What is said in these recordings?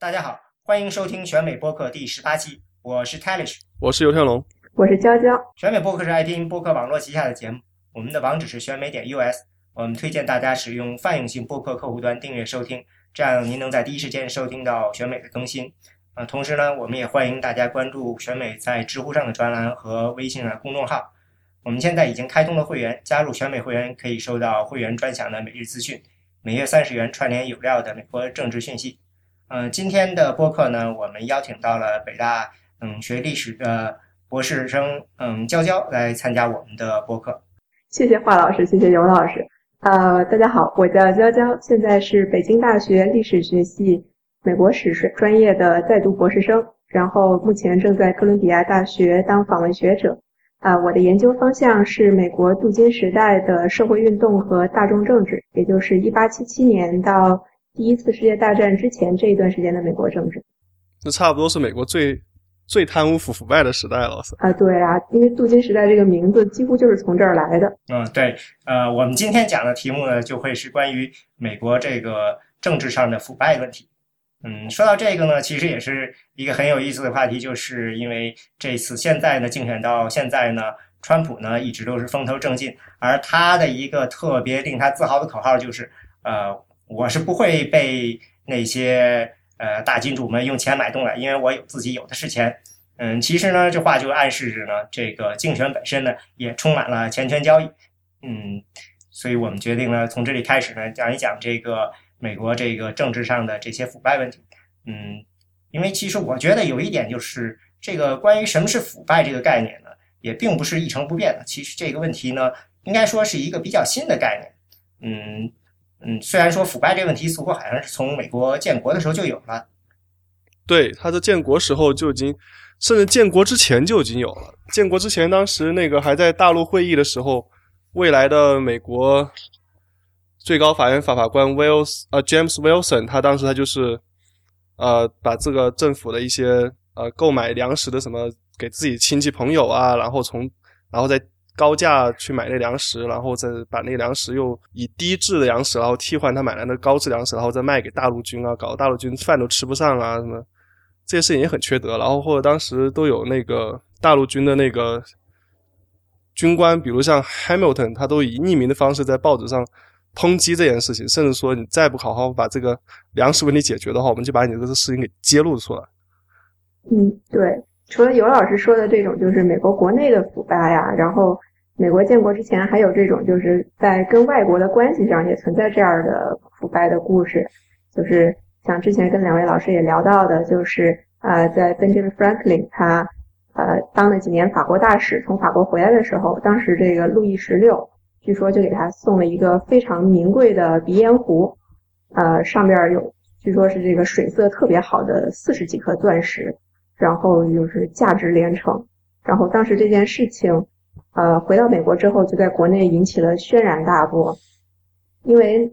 大家好，欢迎收听选美播客第十八期，我是 Talish，我是尤天龙，我是娇娇。选美播客是爱听播客网络旗下的节目，我们的网址是选美点 US，我们推荐大家使用泛用性播客客户端订阅收听，这样您能在第一时间收听到选美的更新。呃，同时呢，我们也欢迎大家关注选美在知乎上的专栏和微信的公众号。我们现在已经开通了会员，加入选美会员可以收到会员专享的每日资讯，每月三十元串联有料的美国政治讯息。嗯，今天的播客呢，我们邀请到了北大嗯学历史的博士生嗯娇娇来参加我们的播客。谢谢华老师，谢谢尤老师。呃，大家好，我叫娇娇，现在是北京大学历史学系美国史专业的在读博士生，然后目前正在哥伦比亚大学当访问学者。啊，我的研究方向是美国镀金时代的社会运动和大众政治，也就是一八七七年到。第一次世界大战之前这一段时间的美国政治，那差不多是美国最最贪污腐腐败的时代了，是啊，对啊，因为镀金时代这个名字几乎就是从这儿来的。嗯，对，呃，我们今天讲的题目呢，就会是关于美国这个政治上的腐败问题。嗯，说到这个呢，其实也是一个很有意思的话题，就是因为这次现在呢，竞选到现在呢，川普呢一直都是风头正劲，而他的一个特别令他自豪的口号就是，呃。我是不会被那些呃大金主们用钱买动的，因为我有自己有的是钱。嗯，其实呢，这话就暗示着呢，这个竞选本身呢也充满了钱权交易。嗯，所以我们决定呢，从这里开始呢，讲一讲这个美国这个政治上的这些腐败问题。嗯，因为其实我觉得有一点就是，这个关于什么是腐败这个概念呢，也并不是一成不变的。其实这个问题呢，应该说是一个比较新的概念。嗯。嗯，虽然说腐败这个问题似乎好像是从美国建国的时候就有了，对，他在建国时候就已经，甚至建国之前就已经有了。建国之前，当时那个还在大陆会议的时候，未来的美国最高法院法法官 Wills 呃 James Wilson，他当时他就是呃把这个政府的一些呃购买粮食的什么给自己亲戚朋友啊，然后从然后再。高价去买那粮食，然后再把那粮食又以低质的粮食，然后替换他买来的高质粮食，然后再卖给大陆军啊，搞得大陆军饭都吃不上啊，什么这些事情也很缺德。然后或者当时都有那个大陆军的那个军官，比如像 Hamilton，他都以匿名的方式在报纸上抨击这件事情，甚至说你再不好好把这个粮食问题解决的话，我们就把你这个事情给揭露出来。嗯，对。除了尤老师说的这种，就是美国国内的腐败呀，然后美国建国之前还有这种，就是在跟外国的关系上也存在这样的腐败的故事，就是像之前跟两位老师也聊到的，就是呃，在 Benjamin Franklin 他呃当了几年法国大使，从法国回来的时候，当时这个路易十六据说就给他送了一个非常名贵的鼻烟壶，呃，上边有据说是这个水色特别好的四十几颗钻石。然后就是价值连城，然后当时这件事情，呃，回到美国之后，就在国内引起了轩然大波，因为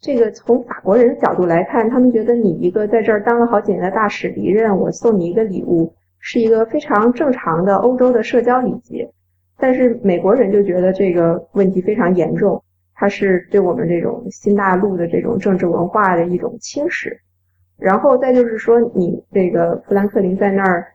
这个从法国人的角度来看，他们觉得你一个在这儿当了好几年的大使离任，我送你一个礼物，是一个非常正常的欧洲的社交礼节，但是美国人就觉得这个问题非常严重，它是对我们这种新大陆的这种政治文化的一种侵蚀。然后再就是说，你这个富兰克林在那儿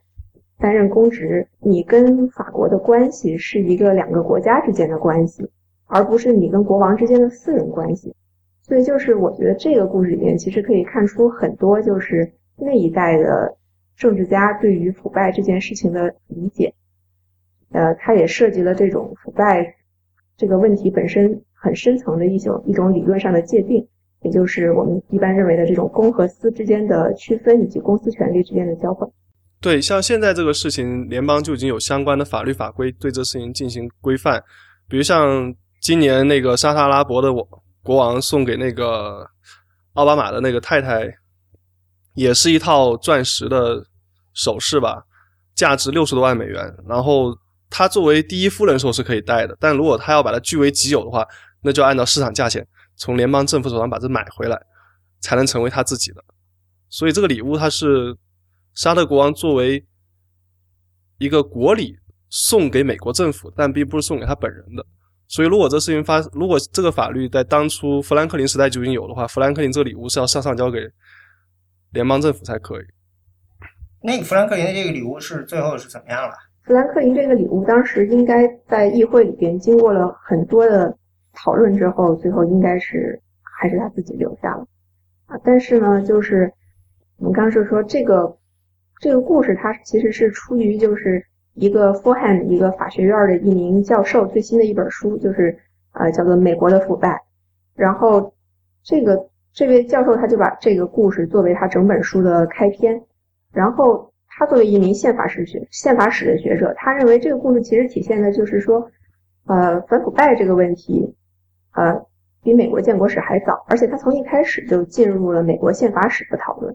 担任公职，你跟法国的关系是一个两个国家之间的关系，而不是你跟国王之间的私人关系。所以就是我觉得这个故事里面其实可以看出很多，就是那一代的政治家对于腐败这件事情的理解。呃，它也涉及了这种腐败这个问题本身很深层的一种一种理论上的界定。也就是我们一般认为的这种公和私之间的区分，以及公司权利之间的交换。对，像现在这个事情，联邦就已经有相关的法律法规对这事情进行规范。比如像今年那个沙特阿拉伯的国王送给那个奥巴马的那个太太，也是一套钻石的首饰吧，价值六十多万美元。然后他作为第一夫人时候是可以戴的，但如果他要把它据为己有的话，那就按照市场价钱。从联邦政府手上把这买回来，才能成为他自己的。所以这个礼物，它是沙特国王作为一个国礼送给美国政府，但并不是送给他本人的。所以，如果这事情发，如果这个法律在当初富兰克林时代就已经有的话，富兰克林这个礼物是要上上交给联邦政府才可以。那个富兰克林的这个礼物是最后是怎么样了？富兰克林这个礼物当时应该在议会里边经过了很多的讨论之后，最后应该是还是他自己留下了啊。但是呢，就是我们刚是说这个这个故事，它其实是出于就是一个 f o r h a n d 一个法学院的一名教授最新的一本书，就是呃叫做《美国的腐败》，然后这个这位教授他就把这个故事作为他整本书的开篇。然后，他作为一名宪法史学、宪法史的学者，他认为这个故事其实体现的就是说，呃，反腐败这个问题，呃，比美国建国史还早，而且他从一开始就进入了美国宪法史的讨论。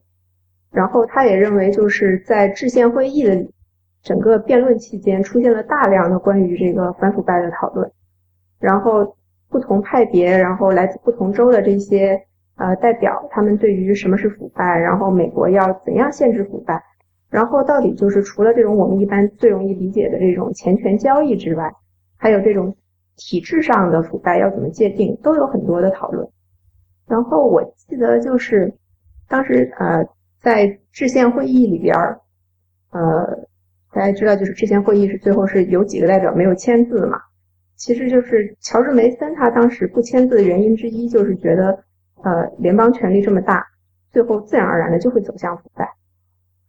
然后，他也认为就是在制宪会议的整个辩论期间，出现了大量的关于这个反腐败的讨论。然后，不同派别，然后来自不同州的这些。呃，代表他们对于什么是腐败，然后美国要怎样限制腐败，然后到底就是除了这种我们一般最容易理解的这种钱权交易之外，还有这种体制上的腐败要怎么界定，都有很多的讨论。然后我记得就是当时呃在制宪会议里边儿，呃大家知道就是制宪会议是最后是有几个代表没有签字嘛，其实就是乔治梅森他当时不签字的原因之一就是觉得。呃，联邦权力这么大，最后自然而然的就会走向腐败，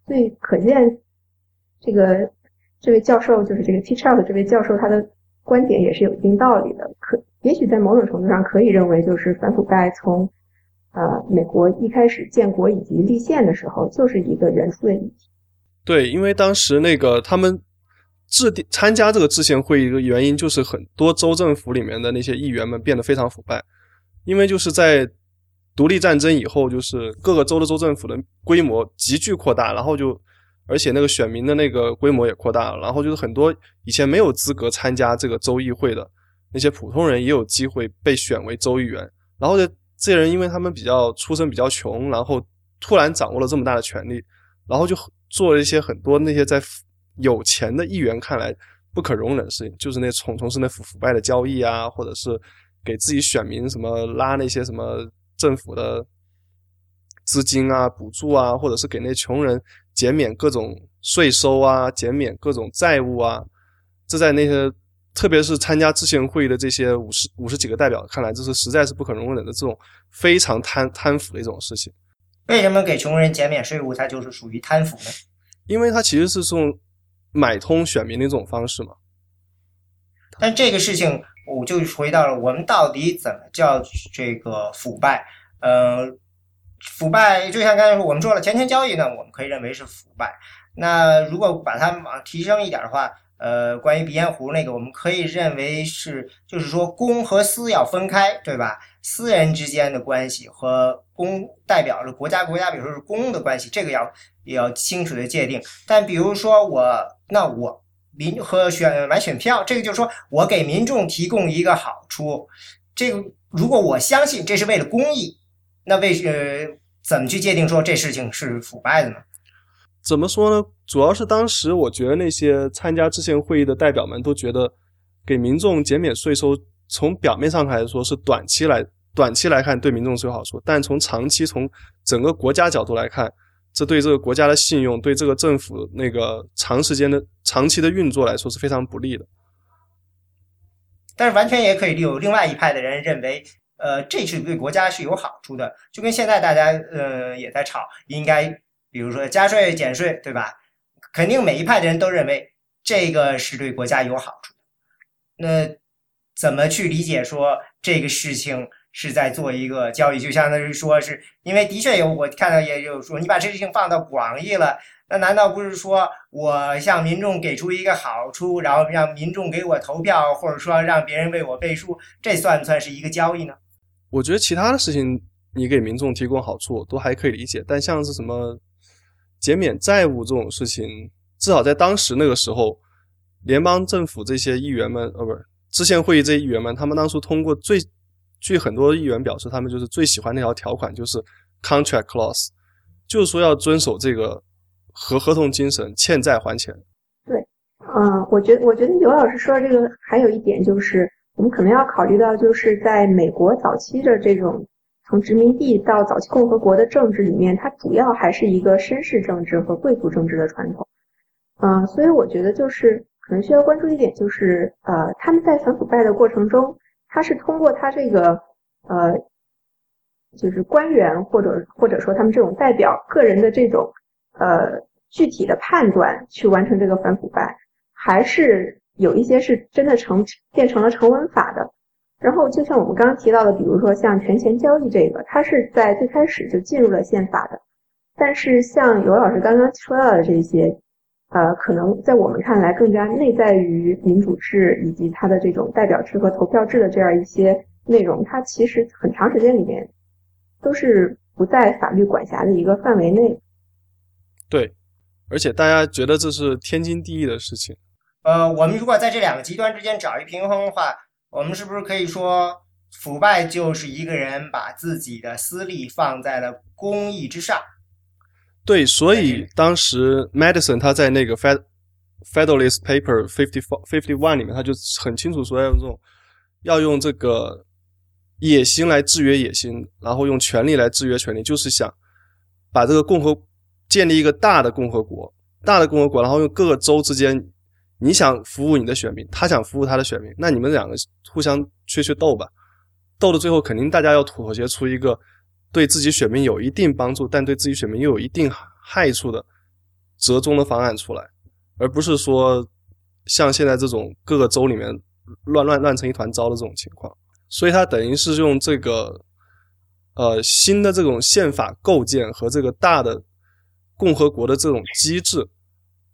所以可见这个这位教授就是这个 Teach Out 这位教授他的观点也是有一定道理的。可也许在某种程度上可以认为，就是反腐败从呃美国一开始建国以及立宪的时候就是一个人数的议题。对，因为当时那个他们制定参加这个制宪会议的原因，就是很多州政府里面的那些议员们变得非常腐败，因为就是在独立战争以后，就是各个州的州政府的规模急剧扩大，然后就，而且那个选民的那个规模也扩大了，然后就是很多以前没有资格参加这个州议会的那些普通人也有机会被选为州议员，然后这这些人因为他们比较出身比较穷，然后突然掌握了这么大的权利，然后就做了一些很多那些在有钱的议员看来不可容忍的事情，就是那从从事那腐腐败的交易啊，或者是给自己选民什么拉那些什么。政府的资金啊、补助啊，或者是给那穷人减免各种税收啊、减免各种债务啊，这在那些特别是参加之前会议的这些五十五十几个代表看来，这是实在是不可容忍的这种非常贪贪腐的一种事情。为什么给穷人减免税务，它就是属于贪腐呢？因为它其实是这种买通选民的一种方式嘛。但这个事情。我就回到了我们到底怎么叫这个腐败？呃，腐败就像刚才说，我们说了钱权交易呢，我们可以认为是腐败。那如果把它往提升一点的话，呃，关于鼻烟壶那个，我们可以认为是，就是说公和私要分开，对吧？私人之间的关系和公代表着国家，国家比如说是公的关系，这个要要清楚的界定。但比如说我，那我。民和选买选票，这个就是说我给民众提供一个好处。这个如果我相信这是为了公益，那为呃怎么去界定说这事情是腐败的呢？怎么说呢？主要是当时我觉得那些参加制宪会议的代表们都觉得，给民众减免税收，从表面上来说是短期来短期来看对民众是有好处，但从长期从整个国家角度来看。这对这个国家的信用，对这个政府那个长时间的、长期的运作来说是非常不利的。但是完全也可以有另外一派的人认为，呃，这是对国家是有好处的。就跟现在大家呃也在吵，应该比如说加税减税，对吧？肯定每一派的人都认为这个是对国家有好处的。那怎么去理解说这个事情？是在做一个交易，就相当于说是因为的确有我看到也有说，你把这事情放到广义了，那难道不是说我向民众给出一个好处，然后让民众给我投票，或者说让别人为我背书，这算不算是一个交易呢？我觉得其他的事情你给民众提供好处都还可以理解，但像是什么减免债务这种事情，至少在当时那个时候，联邦政府这些议员们，呃，不是制宪会议这些议员们，他们当初通过最。据很多议员表示，他们就是最喜欢那条条款，就是 contract clause，就是说要遵守这个合合同精神，欠债还钱。对，嗯，我觉得，我觉得刘老师说的这个还有一点就是，我们可能要考虑到，就是在美国早期的这种从殖民地到早期共和国的政治里面，它主要还是一个绅士政治和贵族政治的传统。嗯，所以我觉得就是可能需要关注一点，就是呃，他们在反腐败的过程中，他是通过他这个呃，就是官员或者或者说他们这种代表个人的这种呃具体的判断去完成这个反腐败，还是有一些是真的成变成了成文法的。然后就像我们刚刚提到的，比如说像权钱交易这个，它是在最开始就进入了宪法的。但是像尤老师刚刚说到的这些，呃，可能在我们看来更加内在于民主制以及它的这种代表制和投票制的这样一些内容，它其实很长时间里面都是不在法律管辖的一个范围内。对，而且大家觉得这是天经地义的事情。呃，我们如果在这两个极端之间找一平衡的话。我们是不是可以说，腐败就是一个人把自己的私利放在了公益之上？对，所以当时 Madison 他在那个 Fed Federalist Paper Fifty Four Fifty One 里面，他就很清楚说要用这种，要用这个野心来制约野心，然后用权力来制约权力，就是想把这个共和建立一个大的共和国，大的共和国，然后用各个州之间。你想服务你的选民，他想服务他的选民，那你们两个互相去去斗吧，斗到最后肯定大家要妥协出一个对自己选民有一定帮助，但对自己选民又有一定害处的折中的方案出来，而不是说像现在这种各个州里面乱乱乱成一团糟的这种情况。所以他等于是用这个呃新的这种宪法构建和这个大的共和国的这种机制。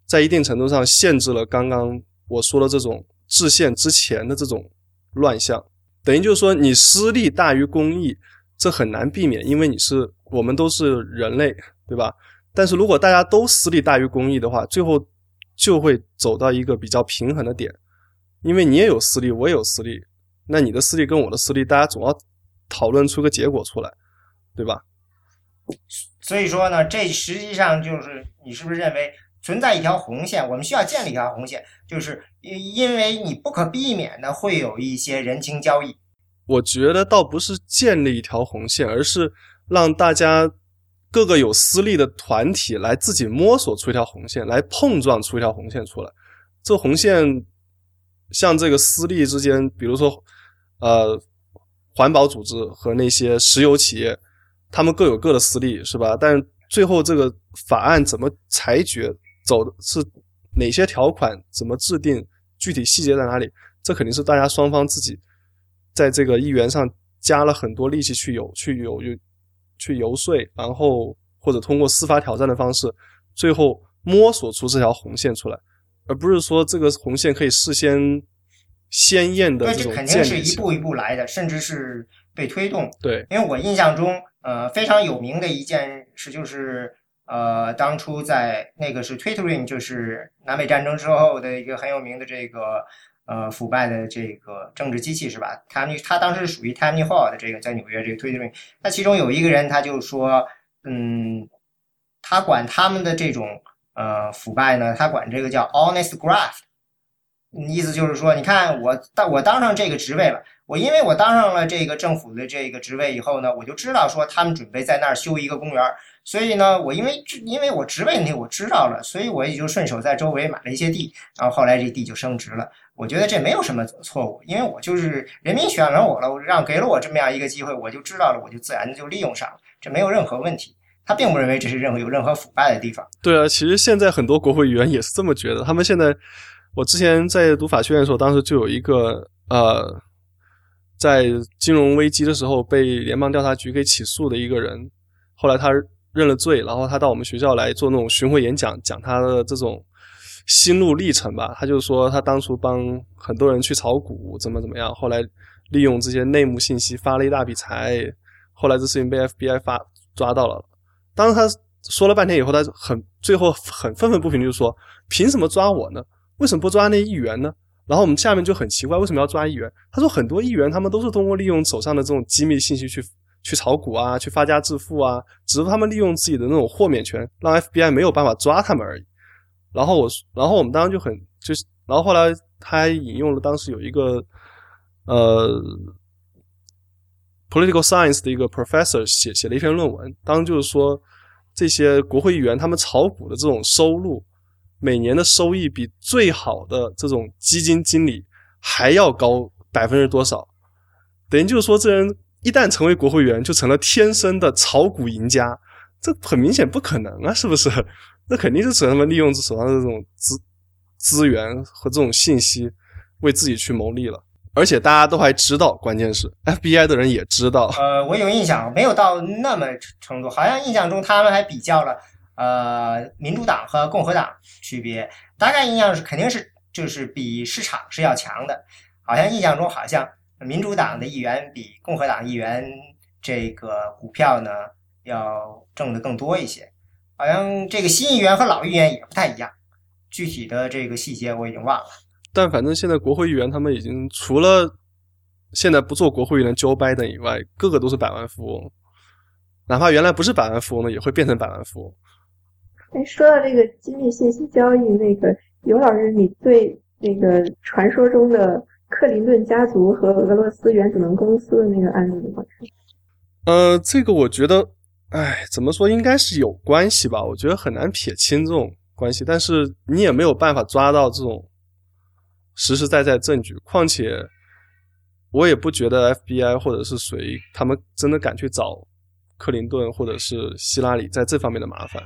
在一定程度上限制了刚刚我说的这种制宪之前的这种乱象，等于就是说你私利大于公益，这很难避免，因为你是我们都是人类，对吧？但是如果大家都私利大于公益的话，最后就会走到一个比较平衡的点，因为你也有私利，我也有私利，那你的私利跟我的私利，大家总要讨论出个结果出来，对吧？所以说呢，这实际上就是你是不是认为？存在一条红线，我们需要建立一条红线，就是因因为你不可避免的会有一些人情交易。我觉得倒不是建立一条红线，而是让大家各个有私利的团体来自己摸索出一条红线，来碰撞出一条红线出来。这红线像这个私利之间，比如说呃环保组织和那些石油企业，他们各有各的私利，是吧？但最后这个法案怎么裁决？走的是哪些条款？怎么制定？具体细节在哪里？这肯定是大家双方自己在这个议员上加了很多力气去游、去游、去游说，然后或者通过司法挑战的方式，最后摸索出这条红线出来，而不是说这个红线可以事先鲜艳的这种建立。这肯定是一步一步来的，甚至是被推动。对，因为我印象中，呃，非常有名的一件事就是。呃，当初在那个是 Twittering，就是南北战争之后的一个很有名的这个呃腐败的这个政治机器是吧？他他当时是属于 Tammany Hall 的这个在纽约这个 Twittering，那其中有一个人他就说，嗯，他管他们的这种呃腐败呢，他管这个叫 honest graft，意思就是说，你看我当我当上这个职位了，我因为我当上了这个政府的这个职位以后呢，我就知道说他们准备在那儿修一个公园。所以呢，我因为因为我职位问题我知道了，所以我也就顺手在周围买了一些地，然后后来这地就升值了。我觉得这没有什么错误，因为我就是人民选了我了，我让给了我这么样一个机会，我就知道了，我就自然的就利用上了，这没有任何问题。他并不认为这是任何有任何腐败的地方。对啊，其实现在很多国会议员也是这么觉得。他们现在，我之前在读法学院的时候，当时就有一个呃，在金融危机的时候被联邦调查局给起诉的一个人，后来他。认了罪，然后他到我们学校来做那种巡回演讲，讲他的这种心路历程吧。他就说他当初帮很多人去炒股，怎么怎么样，后来利用这些内幕信息发了一大笔财，后来这事情被 FBI 发抓到了。当时他说了半天以后，他很最后很愤愤不平，就说凭什么抓我呢？为什么不抓那议员呢？然后我们下面就很奇怪，为什么要抓议员？他说很多议员他们都是通过利用手上的这种机密信息去。去炒股啊，去发家致富啊，只是他们利用自己的那种豁免权，让 FBI 没有办法抓他们而已。然后我，然后我们当时就很就是，然后后来他还引用了当时有一个呃 political science 的一个 professor 写写了一篇论文，当就是说这些国会议员他们炒股的这种收入，每年的收益比最好的这种基金经理还要高百分之多少？等于就是说，这人一旦成为国会议员，就成了天生的炒股赢家。这很明显不可能啊，是不是？那肯定是指他们利用手上的这种资资源和这种信息为自己去谋利了。而且大家都还知道，关键是 FBI 的人也知道。呃，我有印象，没有到那么程度，好像印象中他们还比较了呃民主党和共和党区别，大概印象是肯定是就是比市场是要强的，好像印象中好像民主党的议员比共和党议员这个股票呢要挣的更多一些，好像这个新议员和老议员也不太一样，具体的这个细节我已经忘了。但反正现在国会议员他们已经除了现在不做国会议员 Joe Biden 以外，个个都是百万富翁。哪怕原来不是百万富翁的，也会变成百万富翁。哎，说到这个机密信息交易，那个尤老师，你对那个传说中的克林顿家族和俄罗斯原子能公司的那个案例怎么看？呃，这个我觉得，哎，怎么说，应该是有关系吧？我觉得很难撇清这种关系，但是你也没有办法抓到这种。实实在在证据，况且我也不觉得 FBI 或者是谁，他们真的敢去找克林顿或者是希拉里在这方面的麻烦。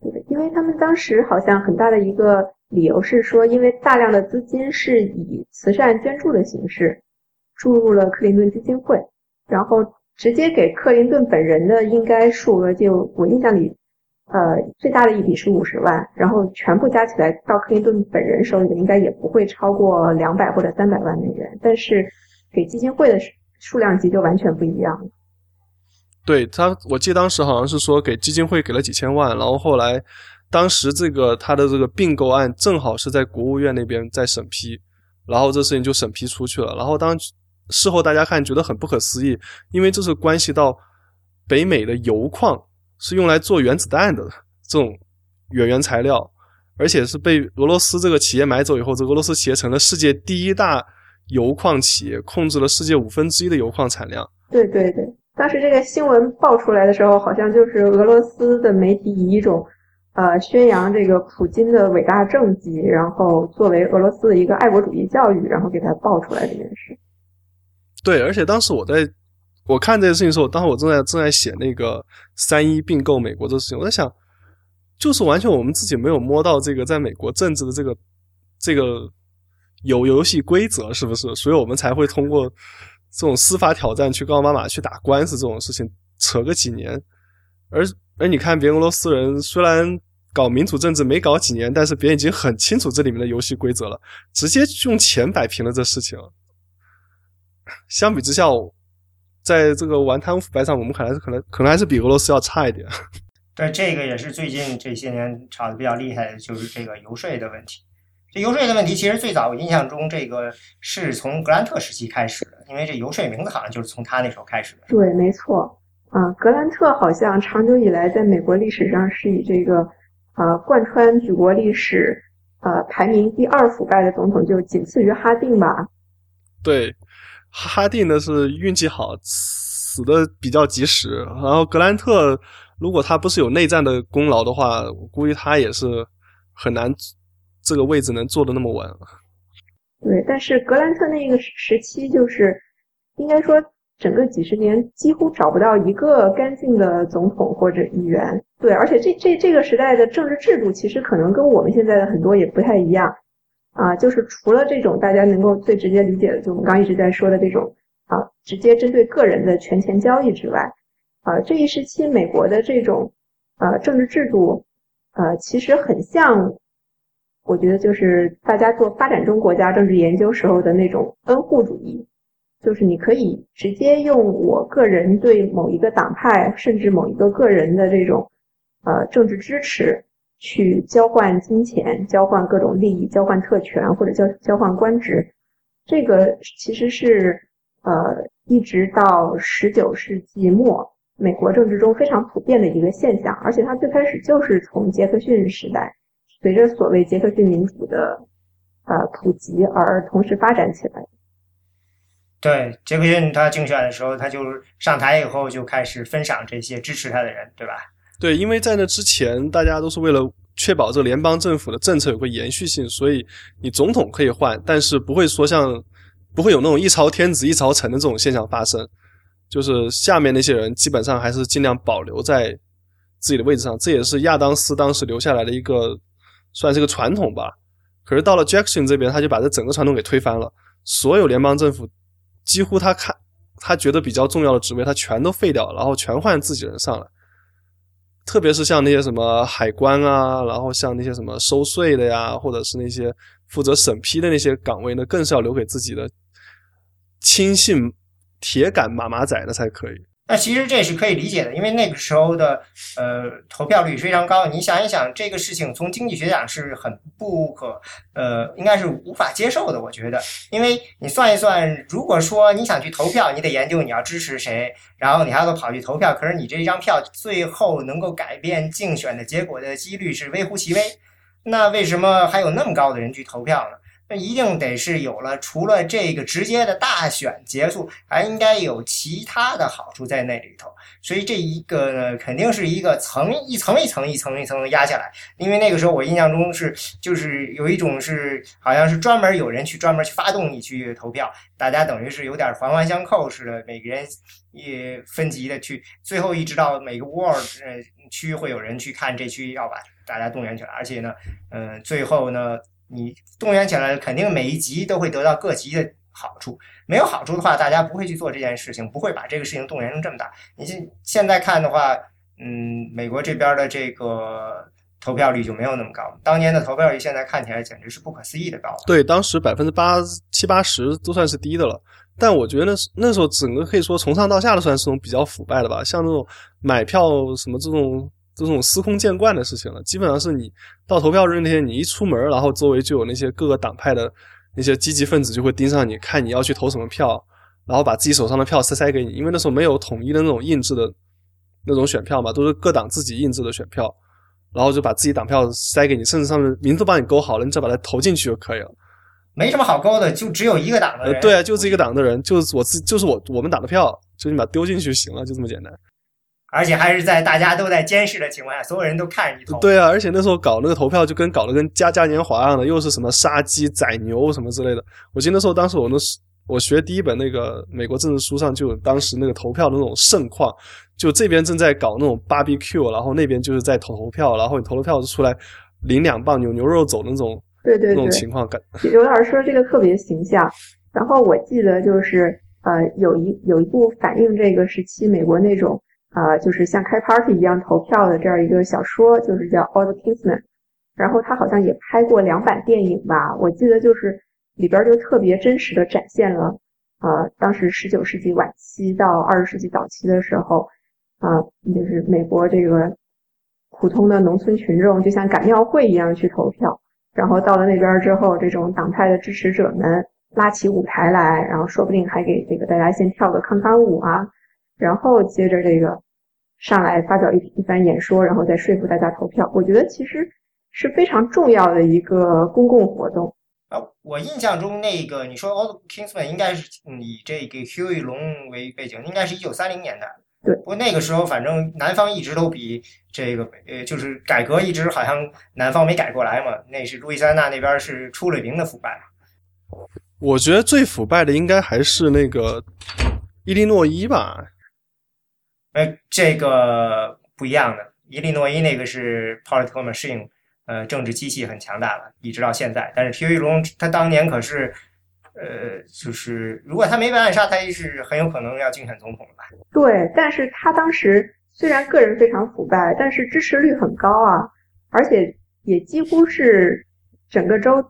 对，因为他们当时好像很大的一个理由是说，因为大量的资金是以慈善捐助的形式注入了克林顿基金会，然后直接给克林顿本人的应该数额就我印象里。呃，最大的一笔是五十万，然后全部加起来到克林顿本人手里的应该也不会超过两百或者三百万美元，但是给基金会的数量级就完全不一样了。对他，我记得当时好像是说给基金会给了几千万，然后后来当时这个他的这个并购案正好是在国务院那边在审批，然后这事情就审批出去了。然后当事后大家看觉得很不可思议，因为这是关系到北美的油矿。是用来做原子弹的这种原原材料，而且是被俄罗斯这个企业买走以后，这俄罗斯企业成了世界第一大油矿企业，控制了世界五分之一的油矿产量。对对对，当时这个新闻爆出来的时候，好像就是俄罗斯的媒体以一种呃宣扬这个普京的伟大政绩，然后作为俄罗斯的一个爱国主义教育，然后给他爆出来这件事。对，而且当时我在。我看这件事情的时候，当时我正在正在写那个三一并购美国这事情，我在想，就是完全我们自己没有摸到这个在美国政治的这个这个有游戏规则，是不是？所以我们才会通过这种司法挑战去告妈妈去打官司这种事情，扯个几年。而而你看，别俄罗斯人虽然搞民主政治没搞几年，但是别人已经很清楚这里面的游戏规则了，直接用钱摆平了这事情。相比之下。在这个玩贪污腐败上，我们可能是可能可能还是比俄罗斯要差一点。对，这个也是最近这些年炒的比较厉害的，就是这个游说的问题。这游说的问题，其实最早我印象中，这个是从格兰特时期开始的，因为这游说名字好像就是从他那时候开始的。对，没错。啊，格兰特好像长久以来在美国历史上是以这个呃贯穿举国历史呃排名第二腐败的总统，就仅次于哈定吧。对。哈定呢是运气好，死的比较及时。然后格兰特，如果他不是有内战的功劳的话，我估计他也是很难这个位置能坐的那么稳。对，但是格兰特那个时期，就是应该说整个几十年几乎找不到一个干净的总统或者议员。对，而且这这这个时代的政治制度，其实可能跟我们现在的很多也不太一样。啊，就是除了这种大家能够最直接理解的，就我们刚一直在说的这种啊，直接针对个人的权钱交易之外，啊，这一时期美国的这种呃政治制度，呃，其实很像，我觉得就是大家做发展中国家政治研究时候的那种恩护主义，就是你可以直接用我个人对某一个党派甚至某一个个人的这种呃政治支持。去交换金钱，交换各种利益，交换特权或者交交换官职，这个其实是呃一直到十九世纪末美国政治中非常普遍的一个现象，而且它最开始就是从杰克逊时代随着所谓杰克逊民主的呃普及而同时发展起来。对，杰克逊他竞选的时候，他就上台以后就开始分享这些支持他的人，对吧？对，因为在那之前，大家都是为了确保这个联邦政府的政策有个延续性，所以你总统可以换，但是不会说像不会有那种一朝天子一朝臣的这种现象发生。就是下面那些人基本上还是尽量保留在自己的位置上，这也是亚当斯当时留下来的一个算是个传统吧。可是到了 Jackson 这边，他就把这整个传统给推翻了，所有联邦政府。几乎他看他觉得比较重要的职位，他全都废掉，然后全换自己人上来。特别是像那些什么海关啊，然后像那些什么收税的呀，或者是那些负责审批的那些岗位呢，更是要留给自己的亲信、铁杆马马仔的才可以。那其实这是可以理解的，因为那个时候的呃投票率非常高。你想一想，这个事情从经济学讲是很不可呃，应该是无法接受的。我觉得，因为你算一算，如果说你想去投票，你得研究你要支持谁，然后你还要跑去投票。可是你这一张票最后能够改变竞选的结果的几率是微乎其微。那为什么还有那么高的人去投票呢？一定得是有了，除了这个直接的大选结束，还应该有其他的好处在那里头。所以这一个呢，肯定是一个层一层一层一层一层的压下来。因为那个时候我印象中是，就是有一种是，好像是专门有人去专门去发动你去投票，大家等于是有点环环相扣似的，每个人也分级的去，最后一直到每个 ward 呃区会有人去看这区要把大家动员起来，而且呢，嗯，最后呢。你动员起来，肯定每一级都会得到各级的好处。没有好处的话，大家不会去做这件事情，不会把这个事情动员成这么大。你现现在看的话，嗯，美国这边的这个投票率就没有那么高。当年的投票率现在看起来简直是不可思议的高。对，当时百分之八七八十都算是低的了。但我觉得那那时候整个可以说从上到下都算是种比较腐败的吧，像那种买票什么这种。这种司空见惯的事情了，基本上是你到投票日那天，你一出门，然后周围就有那些各个党派的那些积极分子就会盯上你，看你要去投什么票，然后把自己手上的票塞塞给你。因为那时候没有统一的那种印制的那种选票嘛，都是各党自己印制的选票，然后就把自己党票塞给你，甚至上面名字帮你勾好了，你只要把它投进去就可以了。没什么好勾的，就只有一个党的人。对啊，就这一个党的人，就是我自就是我我们党的票，就你把丢进去就行了，就这么简单。而且还是在大家都在监视的情况下，所有人都看着你投。对啊，而且那时候搞那个投票就跟搞得跟家嘉年华一样的，又是什么杀鸡宰牛什么之类的。我记得那时候，当时我那我学第一本那个美国政治书上就有当时那个投票的那种盛况，就这边正在搞那种 barbecue，然后那边就是在投投票，然后你投了票就出来领两磅牛牛肉走那种，对对那种情况感。刘老师说这个特别形象。然后我记得就是呃有一有一部反映这个时期美国那种。啊，就是像开 party 一样投票的这样一个小说，就是叫《All the Kingsmen》，然后他好像也拍过两版电影吧。我记得就是里边就特别真实的展现了，呃，当时十九世纪晚期到二十世纪早期的时候，啊，就是美国这个普通的农村群众就像赶庙会一样去投票，然后到了那边之后，这种党派的支持者们拉起舞台来，然后说不定还给这个大家先跳个康康舞啊，然后接着这个。上来发表一一番演说，然后再说服大家投票。我觉得其实是非常重要的一个公共活动。啊，我印象中那个你说 Old Kingsman 应该是以这个 Huey 龙为背景，应该是一九三零年代。对。不过那个时候，反正南方一直都比这个呃，就是改革一直好像南方没改过来嘛。那是路易斯安那那边是出了名的腐败。我觉得最腐败的应该还是那个伊利诺伊吧。呃，这个不一样的，伊利诺伊那个是 political machine，呃，政治机器很强大了，一直到现在。但是皮尤龙他当年可是，呃，就是如果他没被暗杀，他也是很有可能要竞选总统的吧？对，但是他当时虽然个人非常腐败，但是支持率很高啊，而且也几乎是整个州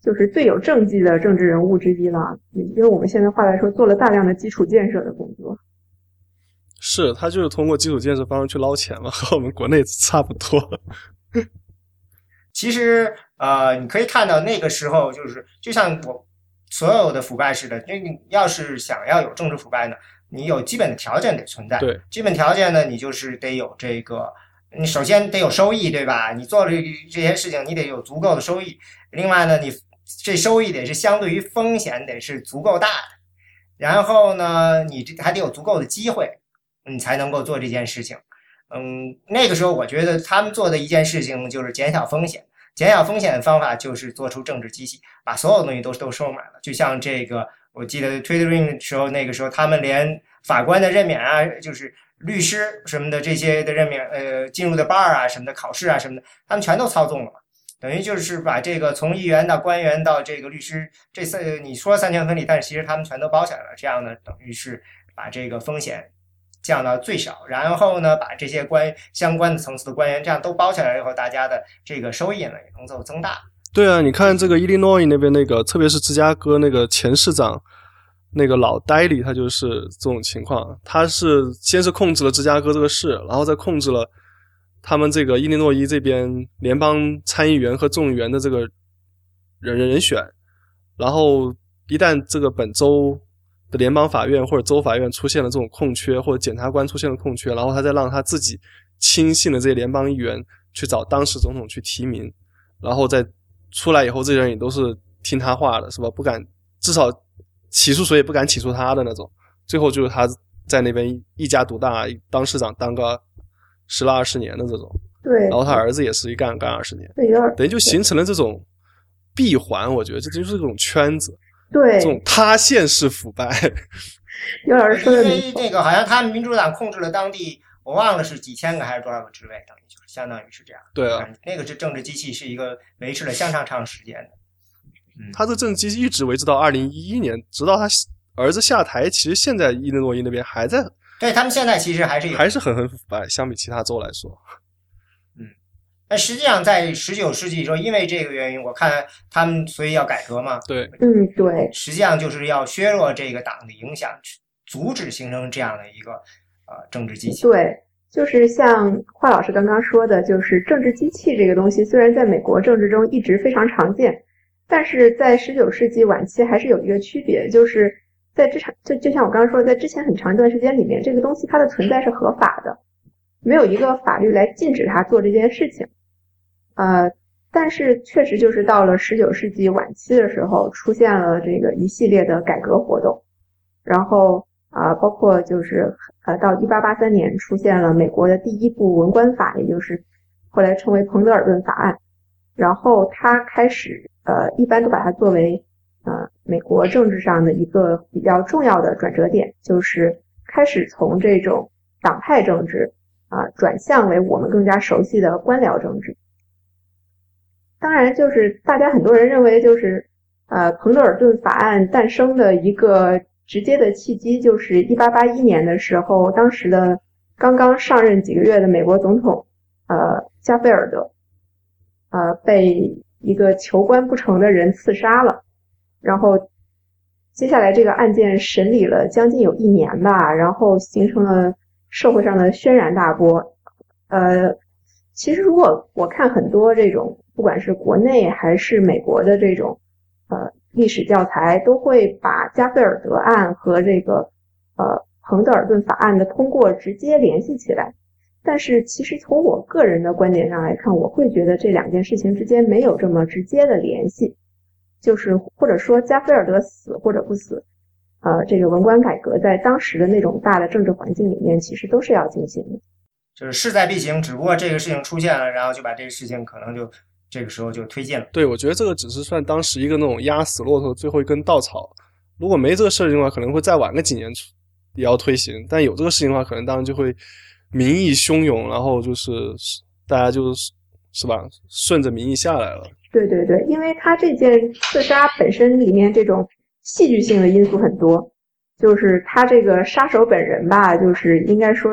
就是最有政绩的政治人物之一了。用我们现在话来说，做了大量的基础建设的工作。是他就是通过基础建设方式去捞钱嘛，和我们国内差不多。其实呃，你可以看到那个时候就是就像我所有的腐败似的，因为你要是想要有政治腐败呢，你有基本的条件得存在。对，基本条件呢，你就是得有这个，你首先得有收益，对吧？你做了这些事情，你得有足够的收益。另外呢，你这收益得是相对于风险得是足够大的。然后呢，你这还得有足够的机会，你才能够做这件事情。嗯，那个时候我觉得他们做的一件事情就是减小风险。减小风险的方法就是做出政治机器，把所有东西都都收买了。就像这个，我记得 Twittering 时候，那个时候他们连法官的任免啊，就是律师什么的这些的任免，呃，进入的 bar 啊什么的考试啊什么的，他们全都操纵了嘛。等于就是把这个从议员到官员到这个律师，这三你说三权分立，但是其实他们全都包起来了。这样呢，等于是把这个风险。降到最少，然后呢，把这些关相关的层次的官员这样都包起来以后，大家的这个收益呢也能够增大。对啊，你看这个伊利诺伊那边那个，特别是芝加哥那个前市长那个老戴里，他就是这种情况。他是先是控制了芝加哥这个市，然后再控制了他们这个伊利诺伊这边联邦参议员和众议员的这个人人人选，然后一旦这个本州。的联邦法院或者州法院出现了这种空缺，或者检察官出现了空缺，然后他再让他自己亲信的这些联邦议员去找当时总统去提名，然后再出来以后，这些人也都是听他话的，是吧？不敢至少起诉谁也不敢起诉他的那种。最后就是他在那边一家独大，当市长当个十来二十年的这种。对。然后他儿子也是一干干二十年。对，等于就形成了这种闭环，我觉得这就是这种圈子。对，这种塌陷式腐败。有老师说的，因为那个好像他们民主党控制了当地，我忘了是几千个还是多少个职位，等于就是相当于是这样。对啊，那个是政治机器，是一个维持了相当长时间的。嗯，他的政治机器一直维持到二零一一年，直到他儿子下台。其实现在伊利诺伊那边还在，对他们现在其实还是还是很很腐败，相比其他州来说。那实际上，在十九世纪时候，因为这个原因，我看他们所以要改革嘛。对，嗯，对，实际上就是要削弱这个党的影响，阻止形成这样的一个呃政治机器。对，就是像华老师刚刚说的，就是政治机器这个东西，虽然在美国政治中一直非常常见，但是在十九世纪晚期还是有一个区别，就是在之前就就像我刚刚说，在之前很长一段时间里面，这个东西它的存在是合法的，没有一个法律来禁止他做这件事情。呃，但是确实就是到了十九世纪晚期的时候，出现了这个一系列的改革活动，然后啊，包括就是呃，到一八八三年出现了美国的第一部文官法，也就是后来称为彭德尔顿法案，然后它开始呃，一般都把它作为呃美国政治上的一个比较重要的转折点，就是开始从这种党派政治啊转向为我们更加熟悉的官僚政治。当然，就是大家很多人认为，就是呃，彭德尔顿法案诞生的一个直接的契机，就是一八八一年的时候，当时的刚刚上任几个月的美国总统呃加菲尔德，呃被一个求官不成的人刺杀了，然后接下来这个案件审理了将近有一年吧，然后形成了社会上的轩然大波。呃，其实如果我看很多这种。不管是国内还是美国的这种呃历史教材，都会把加菲尔德案和这个呃彭德尔顿法案的通过直接联系起来。但是其实从我个人的观点上来看，我会觉得这两件事情之间没有这么直接的联系。就是或者说加菲尔德死或者不死，呃，这个文官改革在当时的那种大的政治环境里面，其实都是要进行的。就是势在必行，只不过这个事情出现了，然后就把这个事情可能就。这个时候就推荐了。对，我觉得这个只是算当时一个那种压死骆驼最后一根稻草。如果没这个事情的话，可能会再晚个几年也要推行。但有这个事情的话，可能当然就会民意汹涌，然后就是大家就是是吧，顺着民意下来了。对对对，因为他这件刺杀本身里面这种戏剧性的因素很多，就是他这个杀手本人吧，就是应该说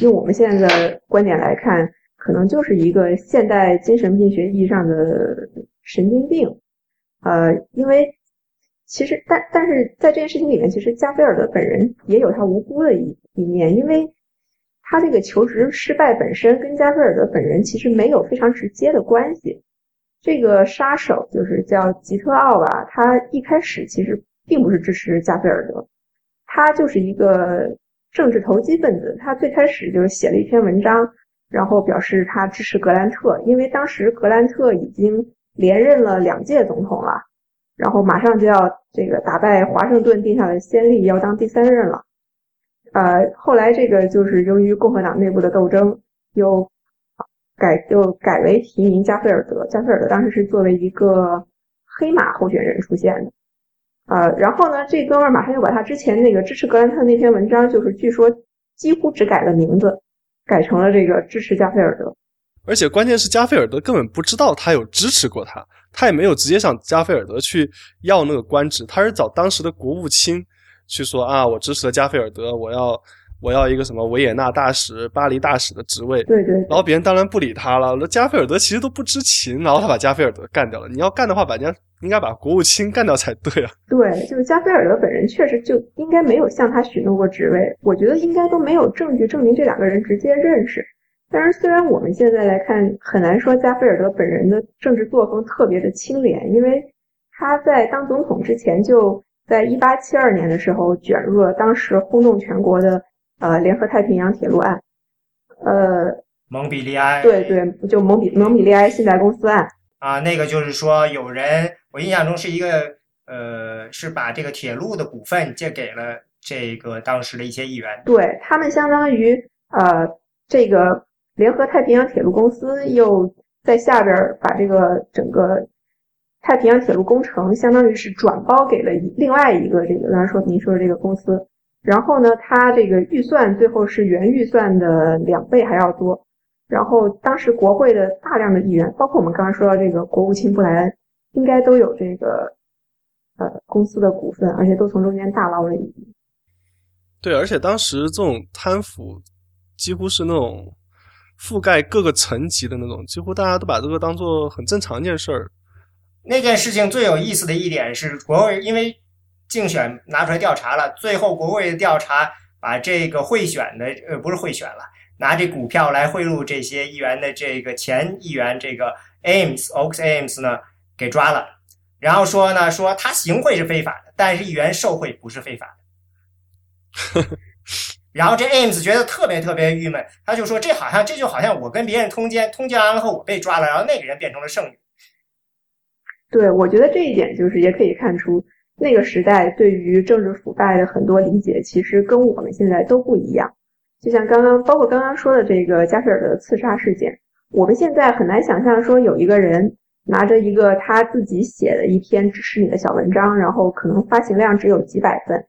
用我们现在的观点来看。可能就是一个现代精神病学意义上的神经病，呃，因为其实但但是在这件事情里面，其实加菲尔德本人也有他无辜的一一面，因为他这个求职失败本身跟加菲尔德本人其实没有非常直接的关系。这个杀手就是叫吉特奥吧，他一开始其实并不是支持加菲尔德，他就是一个政治投机分子，他最开始就是写了一篇文章。然后表示他支持格兰特，因为当时格兰特已经连任了两届总统了，然后马上就要这个打败华盛顿定下的先例，要当第三任了。呃，后来这个就是由于共和党内部的斗争，又改又改为提名加菲尔德。加菲尔德当时是作为一个黑马候选人出现的。呃，然后呢，这哥们儿马上又把他之前那个支持格兰特那篇文章，就是据说几乎只改了名字，改成了这个支持加菲尔德。而且关键是加菲尔德根本不知道他有支持过他，他也没有直接向加菲尔德去要那个官职，他是找当时的国务卿去说啊，我支持了加菲尔德，我要。我要一个什么维也纳大使、巴黎大使的职位。对对。然后别人当然不理他了。那加菲尔德其实都不知情，然后他把加菲尔德干掉了。你要干的话，把人家应该把国务卿干掉才对啊。对，就是加菲尔德本人确实就应该没有向他许诺过职位。我觉得应该都没有证据证明这两个人直接认识。但是虽然我们现在来看很难说加菲尔德本人的政治作风特别的清廉，因为他在当总统之前就在一八七二年的时候卷入了当时轰动全国的。呃，联合太平洋铁路案，呃，蒙彼利埃，对对，就蒙彼蒙彼利埃信贷公司案啊，那个就是说有人，我印象中是一个呃，是把这个铁路的股份借给了这个当时的一些议员，对他们相当于呃，这个联合太平洋铁路公司又在下边把这个整个太平洋铁路工程相当于是转包给了另外一个这个刚才说您说的这个公司。然后呢，他这个预算最后是原预算的两倍还要多。然后当时国会的大量的议员，包括我们刚刚说到这个国务卿布莱恩，应该都有这个呃公司的股份，而且都从中间大捞了一笔。对，而且当时这种贪腐几乎是那种覆盖各个层级的那种，几乎大家都把这个当做很正常一件事儿。那件事情最有意思的一点是，国会因为。竞选拿出来调查了，最后国会的调查把这个贿选的呃不是贿选了，拿这股票来贿赂这些议员的这个前议员这个 Ames Oaks Ames 呢给抓了，然后说呢说他行贿是非法的，但是议员受贿不是非法的。然后这 Ames 觉得特别特别郁闷，他就说这好像这就好像我跟别人通奸，通奸完了后我被抓了，然后那个人变成了剩女。对，我觉得这一点就是也可以看出。那个时代对于政治腐败的很多理解，其实跟我们现在都不一样。就像刚刚，包括刚刚说的这个加菲尔德刺杀事件，我们现在很难想象说有一个人拿着一个他自己写的一篇支持你的小文章，然后可能发行量只有几百份，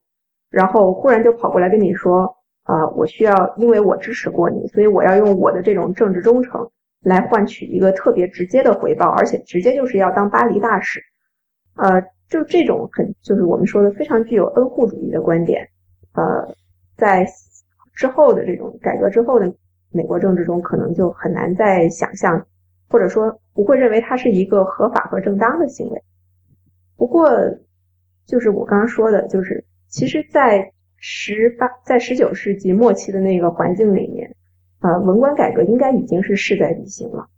然后忽然就跑过来跟你说，啊，我需要，因为我支持过你，所以我要用我的这种政治忠诚来换取一个特别直接的回报，而且直接就是要当巴黎大使，呃。就这种很，就是我们说的非常具有恩护主义的观点，呃，在之后的这种改革之后的美国政治中，可能就很难再想象，或者说不会认为它是一个合法和正当的行为。不过，就是我刚刚说的，就是其实，在十八在十九世纪末期的那个环境里面，呃，文官改革应该已经是势在必行了。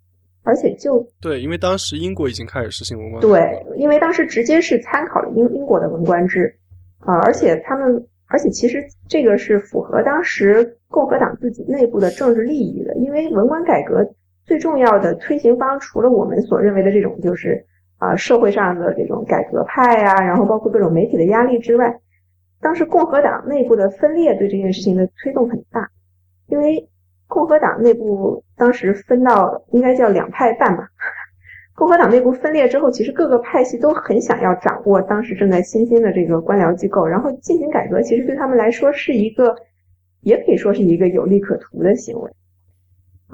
而且就对，因为当时英国已经开始实行文官制对，因为当时直接是参考了英英国的文官制啊，而且他们，而且其实这个是符合当时共和党自己内部的政治利益的，因为文官改革最重要的推行方，除了我们所认为的这种就是啊社会上的这种改革派呀，然后包括各种媒体的压力之外，当时共和党内部的分裂对这件事情的推动很大，因为。共和党内部当时分到应该叫两派半吧。共和党内部分裂之后，其实各个派系都很想要掌握当时正在新兴的这个官僚机构，然后进行改革。其实对他们来说是一个，也可以说是一个有利可图的行为。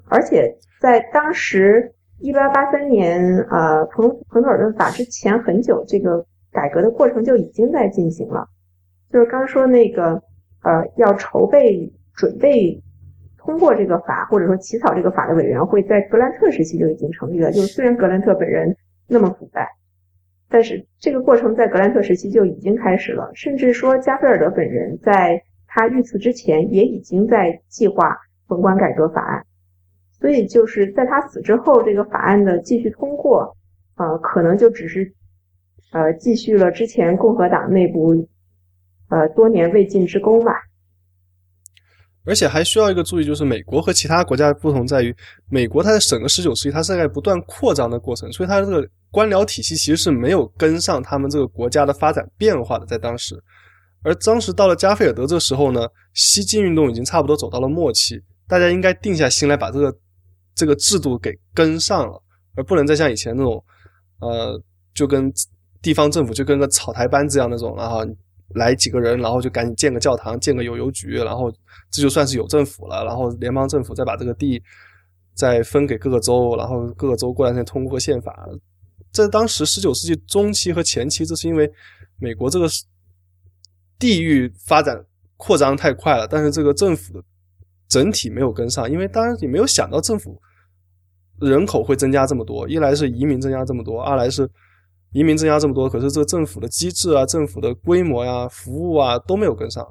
而且在当时一八八三年，呃，彭彭德尔顿法之前很久，这个改革的过程就已经在进行了。就是刚说那个，呃，要筹备准备。通过这个法，或者说起草这个法的委员会，在格兰特时期就已经成立了。就是虽然格兰特本人那么腐败，但是这个过程在格兰特时期就已经开始了。甚至说加菲尔德本人在他遇刺之前，也已经在计划文官改革法案。所以就是在他死之后，这个法案的继续通过，呃，可能就只是呃继续了之前共和党内部呃多年未尽之功吧。而且还需要一个注意，就是美国和其他国家不同在于，美国它在整个十九世纪，它是在不断扩张的过程，所以它这个官僚体系其实是没有跟上他们这个国家的发展变化的，在当时。而当时到了加菲尔德这时候呢，西进运动已经差不多走到了末期，大家应该定下心来把这个这个制度给跟上了，而不能再像以前那种，呃，就跟地方政府就跟个草台班子一样那种，然后来几个人，然后就赶紧建个教堂，建个邮邮局，然后这就算是有政府了，然后联邦政府再把这个地再分给各个州，然后各个州过两天通过宪法。在当时十九世纪中期和前期，这是因为美国这个。地域发展扩张太快了，但是这个政府整体没有跟上，因为当然也没有想到政府人口会增加这么多，一来是移民增加这么多，二来是移民增加这么多，可是这个政府的机制啊、政府的规模呀、服务啊都没有跟上。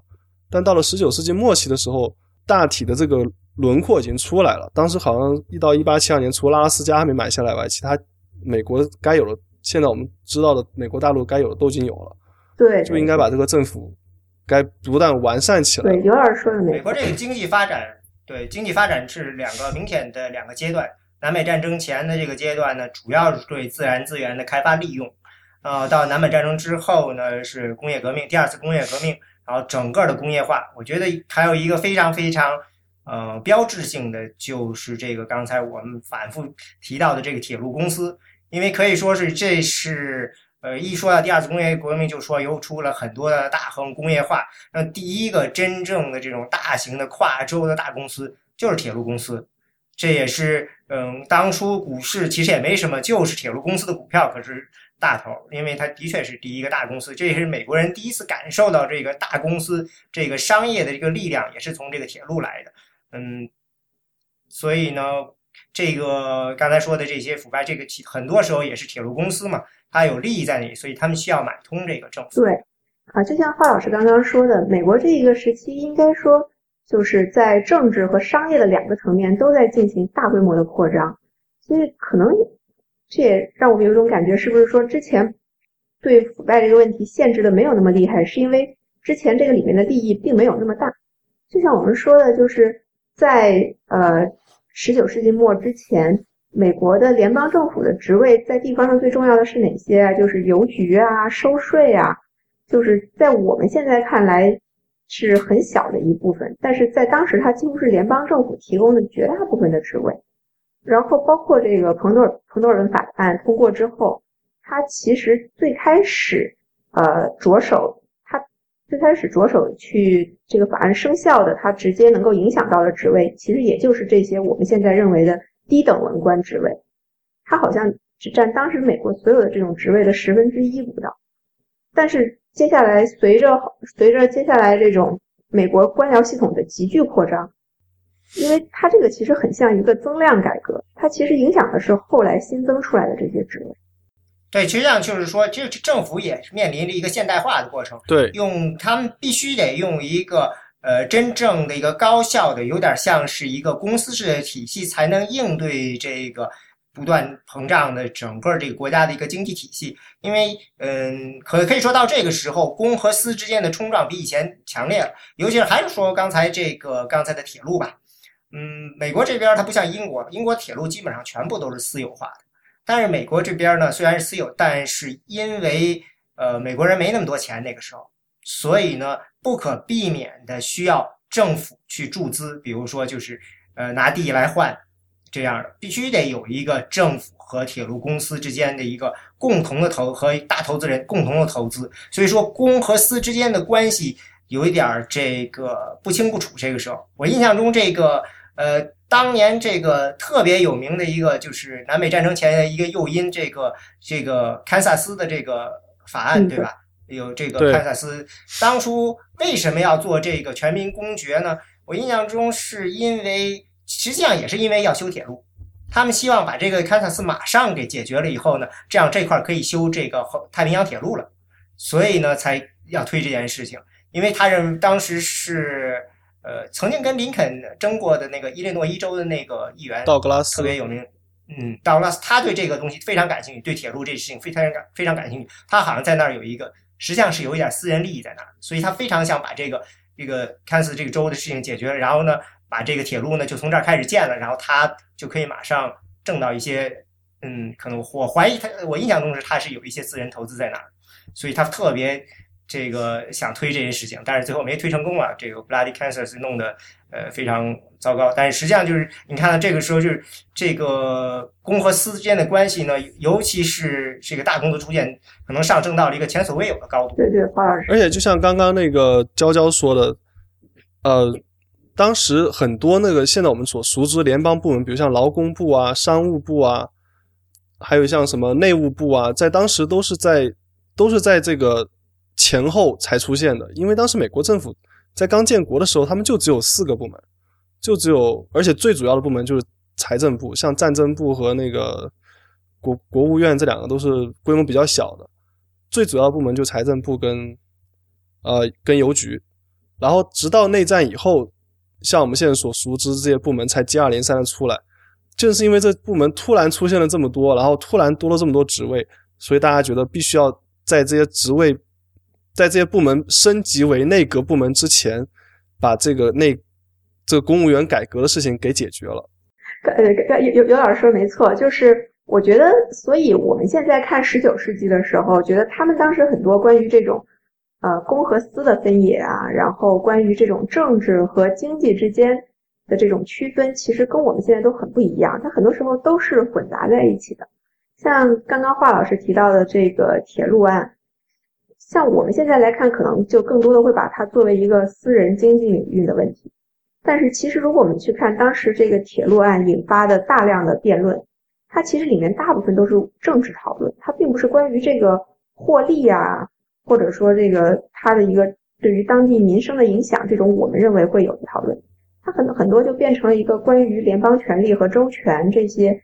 但到了十九世纪末期的时候，大体的这个轮廓已经出来了。当时好像一到一八七二年，除了阿拉斯加还没买下来外，其他美国该有的，现在我们知道的美国大陆该有的都已经有了。对，就应该把这个政府。该不断完善起来。对，刘老师说的美国这个经济发展，对经济发展是两个明显的两个阶段。南北战争前的这个阶段呢，主要是对自然资源的开发利用。呃，到南北战争之后呢，是工业革命，第二次工业革命，然后整个的工业化。我觉得还有一个非常非常呃标志性的，就是这个刚才我们反复提到的这个铁路公司，因为可以说是这是。呃，一说到第二次工业革命，就说又出了很多的大亨工业化。那第一个真正的这种大型的跨州的大公司就是铁路公司，这也是嗯，当初股市其实也没什么，就是铁路公司的股票可是大头，因为它的确是第一个大公司。这也是美国人第一次感受到这个大公司这个商业的这个力量，也是从这个铁路来的。嗯，所以呢，这个刚才说的这些腐败，这个很多时候也是铁路公司嘛。它有利益在那里，所以他们需要买通这个政府。对，啊，就像华老师刚刚说的，美国这一个时期应该说就是在政治和商业的两个层面都在进行大规模的扩张，所以可能这也让我们有一种感觉，是不是说之前对腐败这个问题限制的没有那么厉害，是因为之前这个里面的利益并没有那么大。就像我们说的，就是在呃十九世纪末之前。美国的联邦政府的职位在地方上最重要的是哪些啊？就是邮局啊、收税啊，就是在我们现在看来是很小的一部分，但是在当时它几乎是联邦政府提供的绝大部分的职位。然后包括这个彭多尔彭多尔文法案通过之后，它其实最开始呃着手，它最开始着手去这个法案生效的，它直接能够影响到的职位，其实也就是这些我们现在认为的。低等文官职位，他好像只占当时美国所有的这种职位的十分之一不到。但是接下来随着随着接下来这种美国官僚系统的急剧扩张，因为它这个其实很像一个增量改革，它其实影响的是后来新增出来的这些职位。对，实际上就是说，这政府也面临着一个现代化的过程。对，用他们必须得用一个。呃，真正的一个高效的，有点像是一个公司式的体系，才能应对这个不断膨胀的整个这个国家的一个经济体系。因为，嗯，可可以说到这个时候，公和私之间的冲撞比以前强烈了。尤其是还是说刚才这个刚才的铁路吧，嗯，美国这边它不像英国，英国铁路基本上全部都是私有化的。但是美国这边呢，虽然是私有，但是因为呃美国人没那么多钱那个时候，所以呢。不可避免的需要政府去注资，比如说就是呃拿地来换这样的，必须得有一个政府和铁路公司之间的一个共同的投和大投资人共同的投资，所以说公和私之间的关系有一点儿这个不清不楚。这个时候，我印象中这个呃当年这个特别有名的一个就是南北战争前的一个诱因，这个这个堪萨斯的这个法案，对吧？有这个堪萨斯当初为什么要做这个全民公决呢？我印象中是因为实际上也是因为要修铁路，他们希望把这个堪萨斯马上给解决了以后呢，这样这块可以修这个太平洋铁路了，所以呢才要推这件事情。因为他认为当时是呃曾经跟林肯争过的那个伊利诺伊州的那个议员道格拉斯特别有名。嗯，道格拉斯他对这个东西非常感兴趣，对铁路这事情非常感非常感兴趣。他好像在那儿有一个。实际上是有一点私人利益在那儿，所以他非常想把这个这个堪萨斯这个州的事情解决了，然后呢，把这个铁路呢就从这儿开始建了，然后他就可以马上挣到一些嗯，可能我怀疑他，我印象中是他是有一些私人投资在那儿，所以他特别这个想推这些事情，但是最后没推成功啊。这个 Bloody cancers 弄得呃非常糟糕，但是实际上就是你看到这个时候就是这个公和私之间的关系呢，尤其是这个大公司出现，可能上升到了一个前所未有的高度。对对，黄老师。而且就像刚刚那个娇娇说的，呃。当时很多那个现在我们所熟知联邦部门，比如像劳工部啊、商务部啊，还有像什么内务部啊，在当时都是在都是在这个前后才出现的。因为当时美国政府在刚建国的时候，他们就只有四个部门，就只有而且最主要的部门就是财政部，像战争部和那个国国务院这两个都是规模比较小的，最主要的部门就财政部跟呃跟邮局，然后直到内战以后。像我们现在所熟知这些部门才接二连三的出来，正是因为这部门突然出现了这么多，然后突然多了这么多职位，所以大家觉得必须要在这些职位，在这些部门升级为内阁部门之前，把这个内这个公务员改革的事情给解决了。呃，有有有老师说没错，就是我觉得，所以我们现在看十九世纪的时候，觉得他们当时很多关于这种。呃，公和私的分野啊，然后关于这种政治和经济之间的这种区分，其实跟我们现在都很不一样。它很多时候都是混杂在一起的。像刚刚华老师提到的这个铁路案，像我们现在来看，可能就更多的会把它作为一个私人经济领域的问题。但是其实，如果我们去看当时这个铁路案引发的大量的辩论，它其实里面大部分都是政治讨论，它并不是关于这个获利呀。或者说，这个它的一个对于当地民生的影响，这种我们认为会有的讨论，它很很多就变成了一个关于联邦权力和州权这些，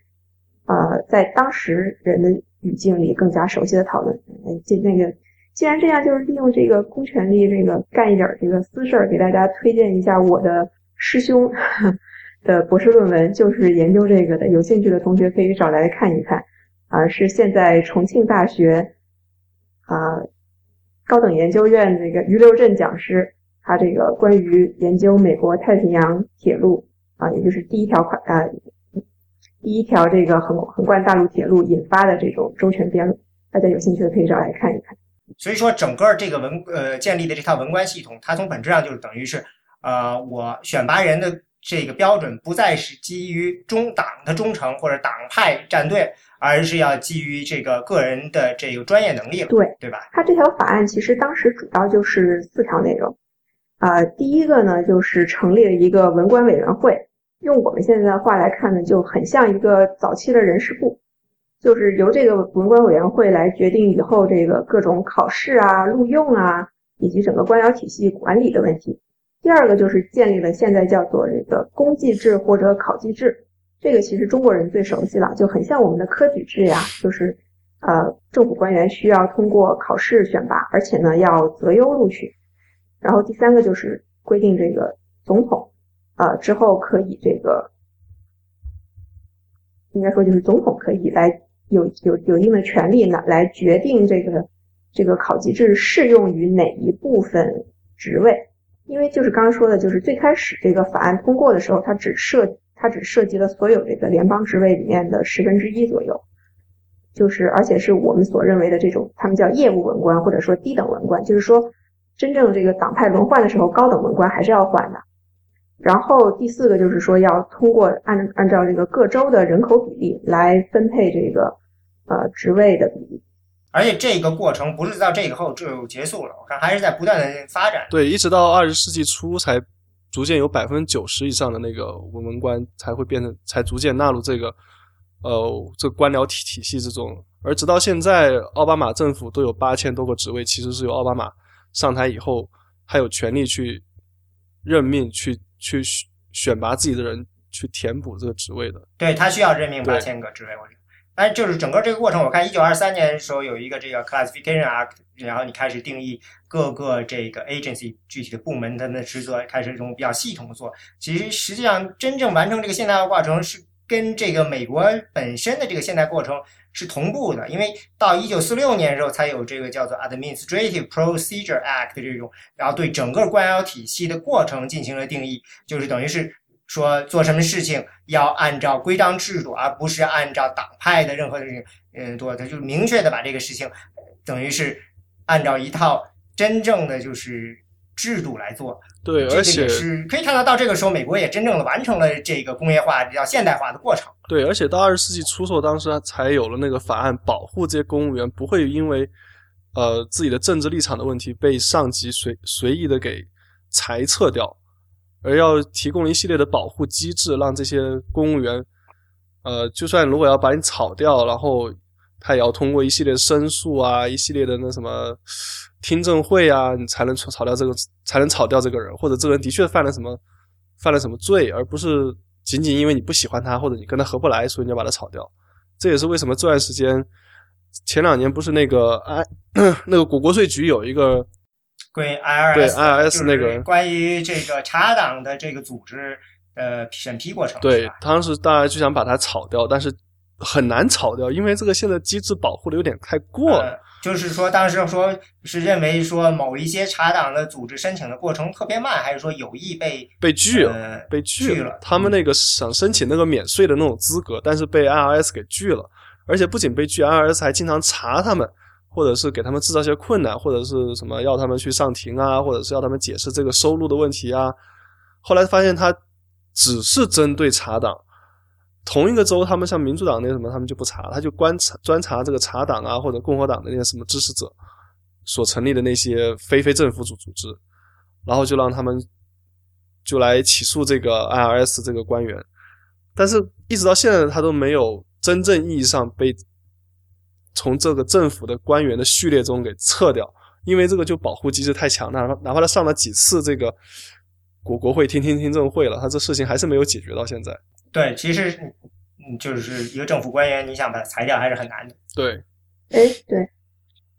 呃，在当时人的语境里更加熟悉的讨论。这那个，既然这样，就是利用这个公权力，这个干一点这个私事儿，给大家推荐一下我的师兄 的博士论文，就是研究这个的。有兴趣的同学可以找来看一看。啊，是现在重庆大学啊。高等研究院那个余留镇讲师，他这个关于研究美国太平洋铁路啊，也就是第一条款啊，第一条这个横横贯大陆铁路引发的这种周全辩论，大家有兴趣的可以找来看一看。所以说，整个这个文呃建立的这套文官系统，它从本质上就是等于是，呃，我选拔人的这个标准不再是基于中党的忠诚或者党派站队。而是要基于这个个人的这个专业能力了，对对吧？他这条法案其实当时主要就是四条内容，啊，第一个呢就是成立了一个文官委员会，用我们现在的话来看呢，就很像一个早期的人事部，就是由这个文官委员会来决定以后这个各种考试啊、录用啊，以及整个官僚体系管理的问题。第二个就是建立了现在叫做这个公祭制或者考绩制。这个其实中国人最熟悉了，就很像我们的科举制呀，就是呃，政府官员需要通过考试选拔，而且呢要择优录取。然后第三个就是规定这个总统，呃，之后可以这个，应该说就是总统可以来有有有一定的权利呢，来决定这个这个考级制适用于哪一部分职位。因为就是刚刚说的，就是最开始这个法案通过的时候，它只设。它只涉及了所有这个联邦职位里面的十分之一左右，就是而且是我们所认为的这种，他们叫业务文官或者说低等文官，就是说真正这个党派轮换的时候，高等文官还是要换的。然后第四个就是说要通过按按照这个各州的人口比例来分配这个呃职位的比例。而且这个过程不是到这个后就结束了，我看还是在不断的发展。对，一直到二十世纪初才。逐渐有百分之九十以上的那个文文官才会变成，才逐渐纳入这个，呃，这个官僚体体系之中。而直到现在，奥巴马政府都有八千多个职位，其实是由奥巴马上台以后，他有权利去任命、去去选拔自己的人去填补这个职位的。对他需要任命八千个职位，我觉得。但就是整个这个过程，我看一九二三年的时候有一个这个 Classification Act，然后你开始定义各个这个 agency 具体的部门它的职责，开始这种比较系统的做。其实实际上真正完成这个现代化过程是跟这个美国本身的这个现代过程是同步的，因为到一九四六年的时候才有这个叫做 Administrative Procedure Act 这种，然后对整个官僚体系的过程进行了定义，就是等于是说做什么事情要按照规章制度，而不是按照党派的任何的事情，嗯，做，他就明确的把这个事情，等于是按照一套真正的就是制度来做。对，而且是可以看到，到这个时候，美国也真正的完成了这个工业化比较现代化的过程。对，而且到二十世纪初时候，当时才有了那个法案，保护这些公务员不会因为呃自己的政治立场的问题被上级随随意的给裁撤掉。而要提供一系列的保护机制，让这些公务员，呃，就算如果要把你炒掉，然后他也要通过一系列申诉啊，一系列的那什么听证会啊，你才能炒炒掉这个，才能炒掉这个人，或者这个人的确犯了什么，犯了什么罪，而不是仅仅因为你不喜欢他，或者你跟他合不来，所以你要把他炒掉。这也是为什么这段时间前两年不是那个哎，那个国国税局有一个。关于 IRS，对 IRS 那个关于这个查党的这个组织呃审批过程，对，当时大家就想把它炒掉，但是很难炒掉，因为这个现在机制保护的有点太过了。就是说，当时说是认为说某一些查党的组织申请的过程特别慢，还是说有意被被拒了？被拒了。他们那个想申请那个免税的那种资格，但是被 IRS 给拒了，而且不仅被拒，IRS 还经常查他们。或者是给他们制造一些困难，或者是什么要他们去上庭啊，或者是要他们解释这个收入的问题啊。后来发现他只是针对查党，同一个州，他们像民主党那什么，他们就不查，他就观察专查这个查党啊，或者共和党的那些什么支持者所成立的那些非非政府组组织，然后就让他们就来起诉这个 IRS 这个官员，但是一直到现在他都没有真正意义上被。从这个政府的官员的序列中给撤掉，因为这个就保护机制太强大了。哪怕他上了几次这个国国会听听听证会了，他这事情还是没有解决到现在。对，其实嗯，就是一个政府官员，你想把他裁掉还是很难的。对，哎，对，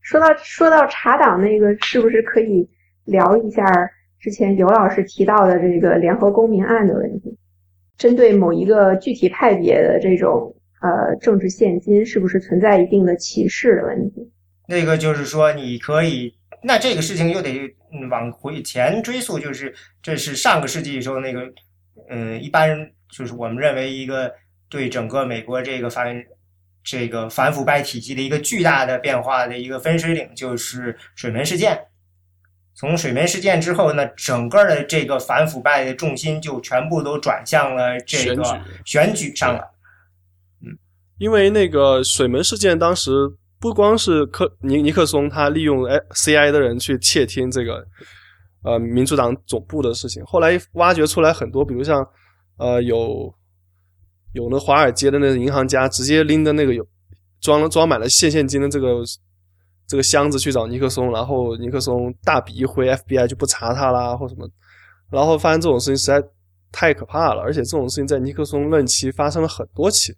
说到说到查党那个，是不是可以聊一下之前尤老师提到的这个联合公民案的问题？针对某一个具体派别的这种。呃，政治现金是不是存在一定的歧视的问题？那个就是说，你可以，那这个事情又得往回前追溯，就是这是上个世纪时候那个，嗯，一般就是我们认为一个对整个美国这个反这个反腐败体系的一个巨大的变化的一个分水岭，就是水门事件。从水门事件之后呢，整个的这个反腐败的重心就全部都转向了这个选举上了。因为那个水门事件，当时不光是克尼尼克松他利用 C I 的人去窃听这个呃民主党总部的事情，后来挖掘出来很多，比如像呃有有那华尔街的那个银行家直接拎着那个有装了装满了现现金的这个这个箱子去找尼克松，然后尼克松大笔一挥，F B I 就不查他啦或什么，然后发现这种事情实在太可怕了，而且这种事情在尼克松任期发生了很多起。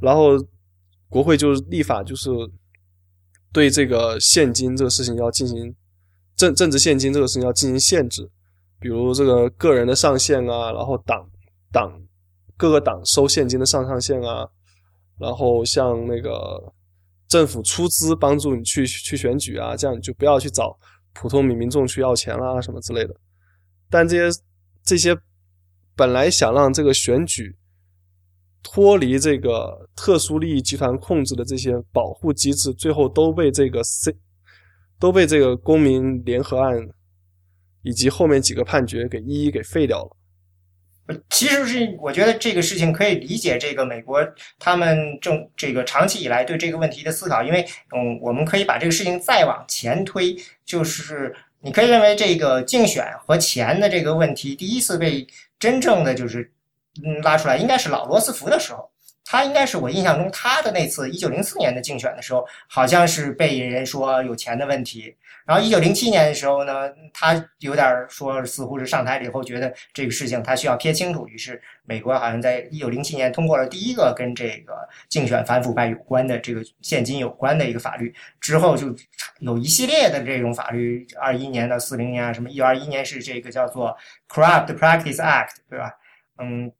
然后，国会就是立法，就是对这个现金这个事情要进行政政治现金这个事情要进行限制，比如这个个人的上限啊，然后党党各个党收现金的上上限啊，然后像那个政府出资帮助你去去选举啊，这样你就不要去找普通民民众去要钱啦什么之类的。但这些这些本来想让这个选举。脱离这个特殊利益集团控制的这些保护机制，最后都被这个 C 都被这个公民联合案以及后面几个判决给一一给废掉了。其实是我觉得这个事情可以理解，这个美国他们正这个长期以来对这个问题的思考，因为嗯，我们可以把这个事情再往前推，就是你可以认为这个竞选和钱的这个问题，第一次被真正的就是。嗯，拉出来应该是老罗斯福的时候，他应该是我印象中他的那次一九零四年的竞选的时候，好像是被人说有钱的问题。然后一九零七年的时候呢，他有点说似乎是上台了以后觉得这个事情他需要撇清楚，于是美国好像在一九零七年通过了第一个跟这个竞选反腐败有关的这个现金有关的一个法律，之后就有一系列的这种法律，二一年到四零年啊，什么一九二一年是这个叫做 Corrupt Practice Act，对吧？嗯。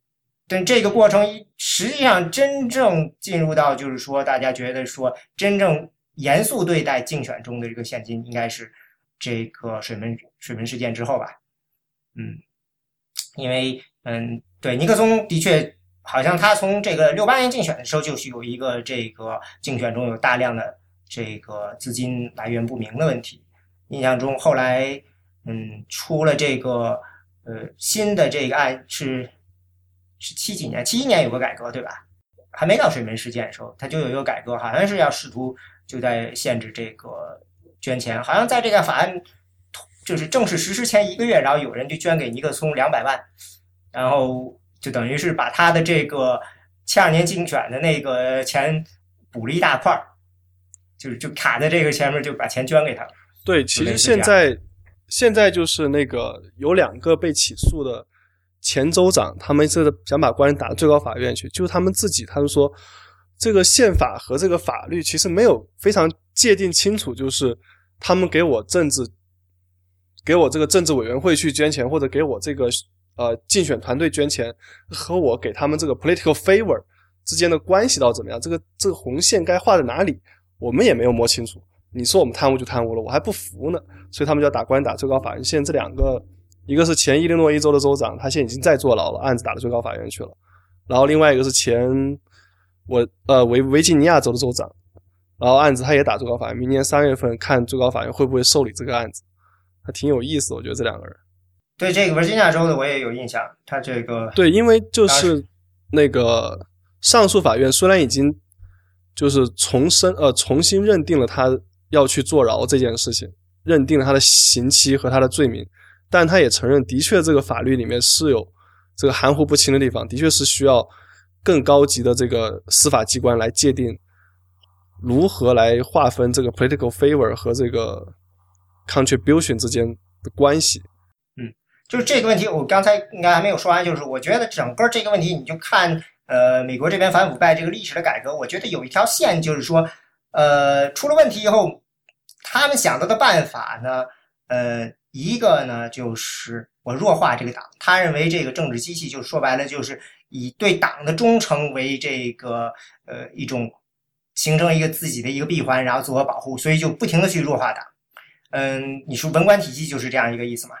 但这个过程实际上真正进入到，就是说，大家觉得说，真正严肃对待竞选中的这个现金，应该是这个水门水门事件之后吧？嗯，因为嗯，对，尼克松的确好像他从这个六八年竞选的时候就是有一个这个竞选中有大量的这个资金来源不明的问题。印象中后来嗯出了这个呃新的这个案是是七几年七一年有个改革对吧？还没到水门事件的时候，他就有一个改革，好像是要试图就在限制这个捐钱，好像在这个法案就是正式实施前一个月，然后有人就捐给尼克松两百万。然后就等于是把他的这个七二年竞选的那个钱补了一大块儿，就是就卡在这个前面，就把钱捐给他了。对，其实现在现在就是那个有两个被起诉的前州长，他们是想把官人打到最高法院去，就是他们自己，他们说这个宪法和这个法律其实没有非常界定清楚，就是他们给我政治给我这个政治委员会去捐钱，或者给我这个。呃，竞选团队捐钱和我给他们这个 political favor 之间的关系到怎么样？这个这个红线该画在哪里？我们也没有摸清楚。你说我们贪污就贪污了，我还不服呢。所以他们就要打官打最高法院。现在这两个，一个是前伊利诺伊州的州长，他现在已经在坐牢了，案子打到最高法院去了。然后另外一个是前我呃维维吉尼亚州的州长，然后案子他也打最高法院。明年三月份看最高法院会不会受理这个案子，还挺有意思。我觉得这两个人。对这个维吉尼亚州的我也有印象，他这个对，因为就是那个上诉法院虽然已经就是重申呃重新认定了他要去坐牢这件事情，认定了他的刑期和他的罪名，但他也承认的确这个法律里面是有这个含糊不清的地方，的确是需要更高级的这个司法机关来界定如何来划分这个 political favor 和这个 contribution 之间的关系。嗯就是这个问题，我刚才应该还没有说完。就是我觉得整个这个问题，你就看，呃，美国这边反腐败这个历史的改革，我觉得有一条线，就是说，呃，出了问题以后，他们想到的办法呢，呃，一个呢就是我弱化这个党，他认为这个政治机器，就说白了就是以对党的忠诚为这个呃一种形成一个自己的一个闭环，然后自我保护，所以就不停的去弱化党。嗯，你说文官体系就是这样一个意思嘛？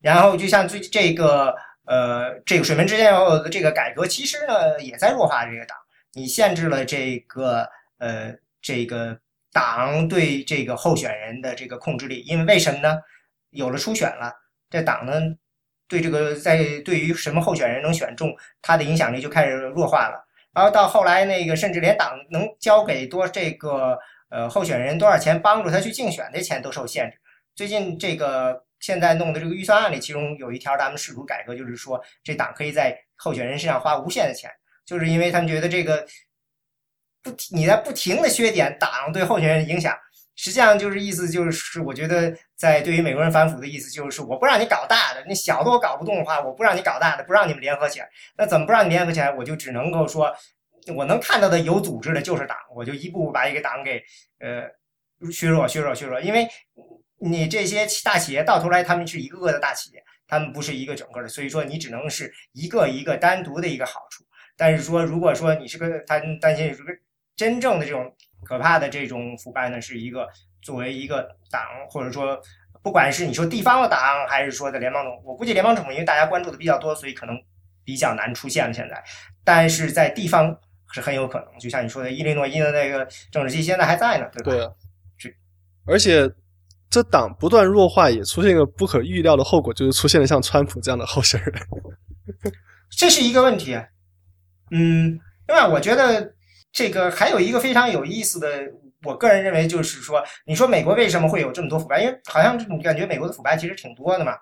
然后就像最这个呃这个水门之间要的这个改革，其实呢也在弱化这个党。你限制了这个呃这个党对这个候选人的这个控制力，因为为什么呢？有了初选了，这党呢对这个在对于什么候选人能选中，他的影响力就开始弱化了。然后到后来那个甚至连党能交给多这个呃候选人多少钱帮助他去竞选的钱都受限制。最近这个。现在弄的这个预算案里，其中有一条，咱们试图改革，就是说这党可以在候选人身上花无限的钱，就是因为他们觉得这个不你在不停的削减党对候选人的影响，实际上就是意思就是，我觉得在对于美国人反腐的意思就是，我不让你搞大的，你小的我搞不动的话，我不让你搞大的，不让你们联合起来，那怎么不让你联合起来？我就只能够说，我能看到的有组织的就是党，我就一步步把一个党给呃削弱、削弱、削弱，因为。你这些大企业到头来，他们是一个个的大企业，他们不是一个整个的，所以说你只能是一个一个单独的一个好处。但是说，如果说你是个他担心是个真正的这种可怕的这种腐败呢，是一个作为一个党，或者说不管是你说地方的党，还是说的联邦政府，我估计联邦政府因为大家关注的比较多，所以可能比较难出现了现在。但是在地方是很有可能，就像你说的伊利诺伊的那个政治系现在还在呢，对吧？对，是，而且。这党不断弱化，也出现一个不可预料的后果，就是出现了像川普这样的候选人。这是一个问题。嗯，另外我觉得这个还有一个非常有意思的，我个人认为就是说，你说美国为什么会有这么多腐败？因为好像这种感觉美国的腐败其实挺多的嘛。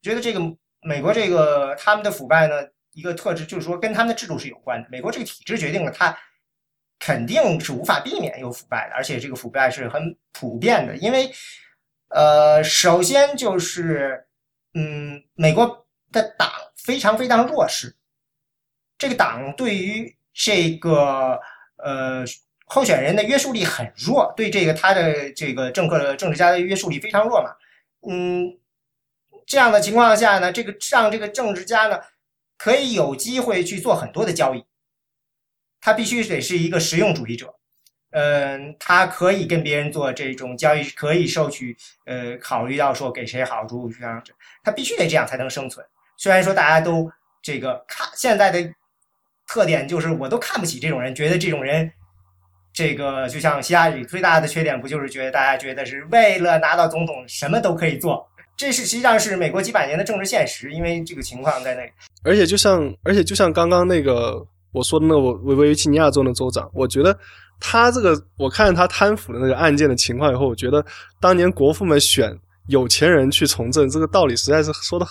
觉得这个美国这个他们的腐败呢，一个特质就是说跟他们的制度是有关的。美国这个体制决定了它肯定是无法避免有腐败的，而且这个腐败是很普遍的，因为。呃，首先就是，嗯，美国的党非常非常弱势，这个党对于这个呃候选人的约束力很弱，对这个他的这个政客的政治家的约束力非常弱嘛。嗯，这样的情况下呢，这个让这个政治家呢可以有机会去做很多的交易，他必须得是一个实用主义者。嗯，他可以跟别人做这种交易，可以收取，呃，考虑到说给谁好处这样子，他必须得这样才能生存。虽然说大家都这个看现在的特点就是我都看不起这种人，觉得这种人，这个就像希拉里最大的缺点不就是觉得大家觉得是为了拿到总统什么都可以做，这是实际上是美国几百年的政治现实，因为这个情况在那。而且就像而且就像刚刚那个我说的那个维维吉尼亚州的州长，我觉得他这个我看他贪腐的那个案件的情况以后，我觉得当年国父们选有钱人去从政，这个道理实在是说的。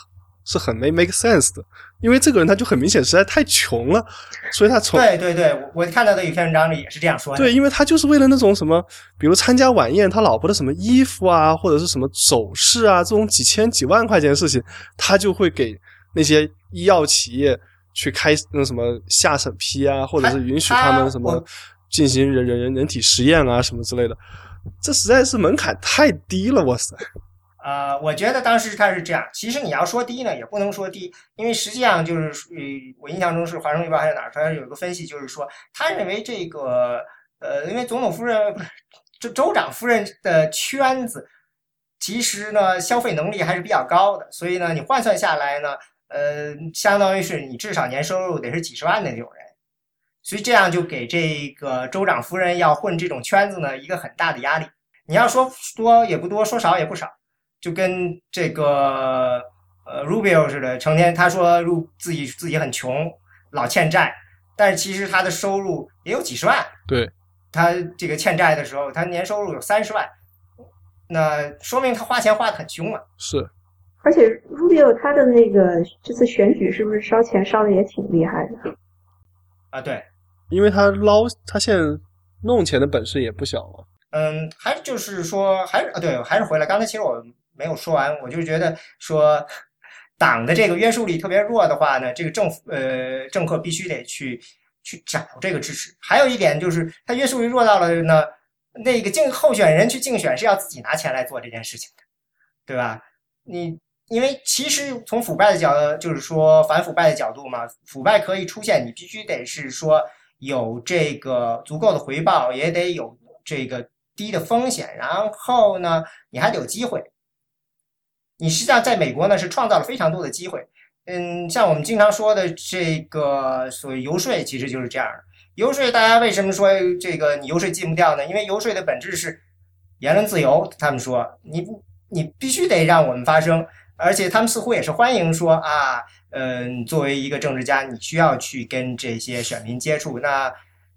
是很没 make sense 的，因为这个人他就很明显实在太穷了，所以他从对对对，我看到的一篇文章里也是这样说的。对，因为他就是为了那种什么，比如参加晚宴，他老婆的什么衣服啊，或者是什么首饰啊，这种几千几万块钱的事情，他就会给那些医药企业去开那什么下审批啊，或者是允许他们什么进行人人人人体实验啊什么之类的，这实在是门槛太低了，哇塞！呃，我觉得当时他是这样。其实你要说低呢，也不能说低，因为实际上就是，呃，我印象中是《华盛顿邮报》还是哪儿，他有一个分析，就是说，他认为这个，呃，因为总统夫人不是州州长夫人的圈子，其实呢，消费能力还是比较高的，所以呢，你换算下来呢，呃，相当于是你至少年收入得是几十万的那种人，所以这样就给这个州长夫人要混这种圈子呢一个很大的压力。你要说多也不多，说少也不少。就跟这个呃 Rubio 似的，成天他说入自己自己很穷，老欠债，但是其实他的收入也有几十万。对，他这个欠债的时候，他年收入有三十万，那说明他花钱花的很凶啊。是，而且 Rubio 他的那个这次选举是不是烧钱烧的也挺厉害的？啊，对，因为他捞他现在弄钱的本事也不小了。嗯，还就是说，还是啊，对，还是回来。刚才其实我。没有说完，我就觉得说，党的这个约束力特别弱的话呢，这个政府呃政客必须得去去找这个支持。还有一点就是，他约束力弱到了呢，那个竞候选人去竞选是要自己拿钱来做这件事情的，对吧？你因为其实从腐败的角度，就是说反腐败的角度嘛，腐败可以出现，你必须得是说有这个足够的回报，也得有这个低的风险，然后呢，你还得有机会。你实际上在美国呢是创造了非常多的机会，嗯，像我们经常说的这个所谓游说，其实就是这样的。游说大家为什么说这个你游说禁不掉呢？因为游说的本质是言论自由。他们说你你必须得让我们发声，而且他们似乎也是欢迎说啊，嗯，作为一个政治家，你需要去跟这些选民接触。那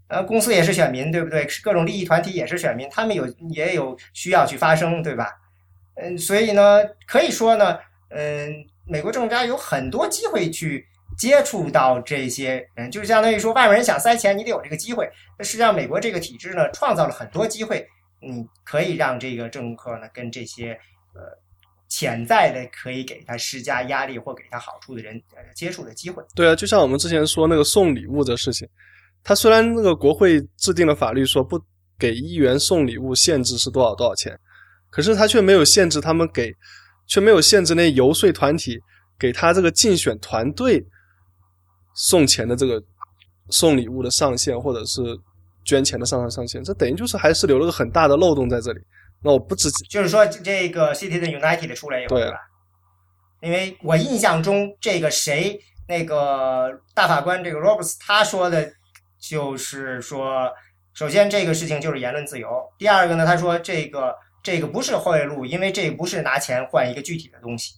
呃，公司也是选民，对不对？各种利益团体也是选民，他们有也有需要去发声，对吧？嗯，所以呢，可以说呢，嗯，美国政治家有很多机会去接触到这些人，就是相当于说，外面人想塞钱，你得有这个机会。那实际上，美国这个体制呢，创造了很多机会，你可以让这个政客呢，跟这些呃潜在的可以给他施加压力或给他好处的人呃接触的机会。对啊，就像我们之前说那个送礼物的事情，他虽然那个国会制定了法律说不给议员送礼物，限制是多少多少钱。可是他却没有限制他们给，却没有限制那游说团体给他这个竞选团队送钱的这个送礼物的上限，或者是捐钱的上上上限。这等于就是还是留了个很大的漏洞在这里。那我不知就是说这个 Citizen United 出来以后，对吧？因为我印象中这个谁那个大法官这个 Roberts 他说的，就是说，首先这个事情就是言论自由。第二个呢，他说这个。这个不是贿赂，因为这不是拿钱换一个具体的东西。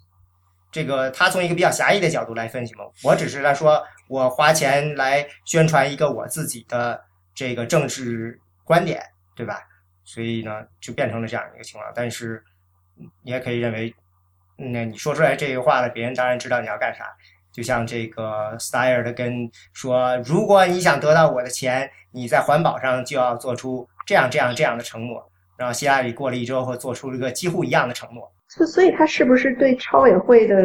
这个他从一个比较狭义的角度来分析嘛，我只是来说，我花钱来宣传一个我自己的这个政治观点，对吧？所以呢，就变成了这样一个情况。但是你也可以认为，那你说出来这个话了，别人当然知道你要干啥。就像这个 Style 的跟说，如果你想得到我的钱，你在环保上就要做出这样这样这样的承诺。然后希拉里过了一周后，做出了一个几乎一样的承诺。所所以，他是不是对超委会的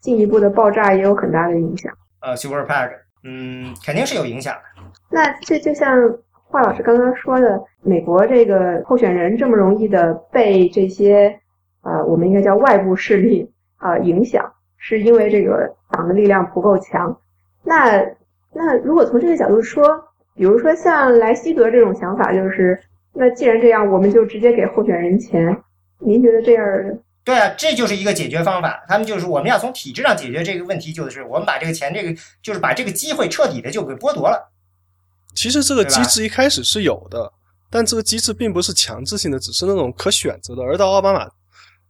进一步的爆炸也有很大的影响？呃，Super PAC，嗯，肯定是有影响的。那这就像华老师刚刚说的，美国这个候选人这么容易的被这些呃，我们应该叫外部势力啊影响，是因为这个党的力量不够强。那那如果从这个角度说，比如说像莱希格这种想法，就是。那既然这样，我们就直接给候选人钱。您觉得这样对啊，这就是一个解决方法。他们就是我们要从体制上解决这个问题，就是我们把这个钱，这个就是把这个机会彻底的就给剥夺了。其实这个机制一开始是有的，但这个机制并不是强制性的，只是那种可选择的。而到奥巴马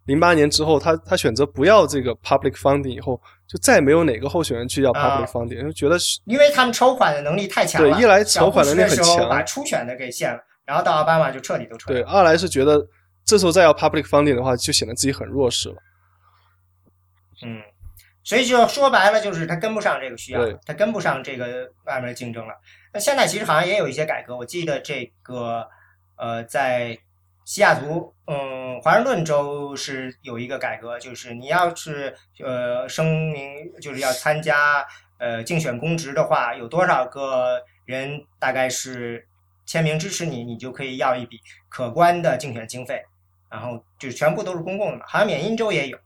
零八年之后，他他选择不要这个 public funding 以后，就再没有哪个候选人去要 public funding，就觉得因为他们筹款的能力太强了。对，一来筹款能力很强，把初选的给限了，然后到奥巴马就彻底都撤。对，二来是觉得。这时候再要 public funding 的话，就显得自己很弱势了。嗯，所以就说白了，就是他跟不上这个需要，他跟不上这个外面的竞争了。那现在其实好像也有一些改革，我记得这个呃，在西雅图，嗯，华盛顿州是有一个改革，就是你要是呃声明就是要参加呃竞选公职的话，有多少个人大概是签名支持你，你就可以要一笔可观的竞选经费。然后就全部都是公共的，好像缅因州也有，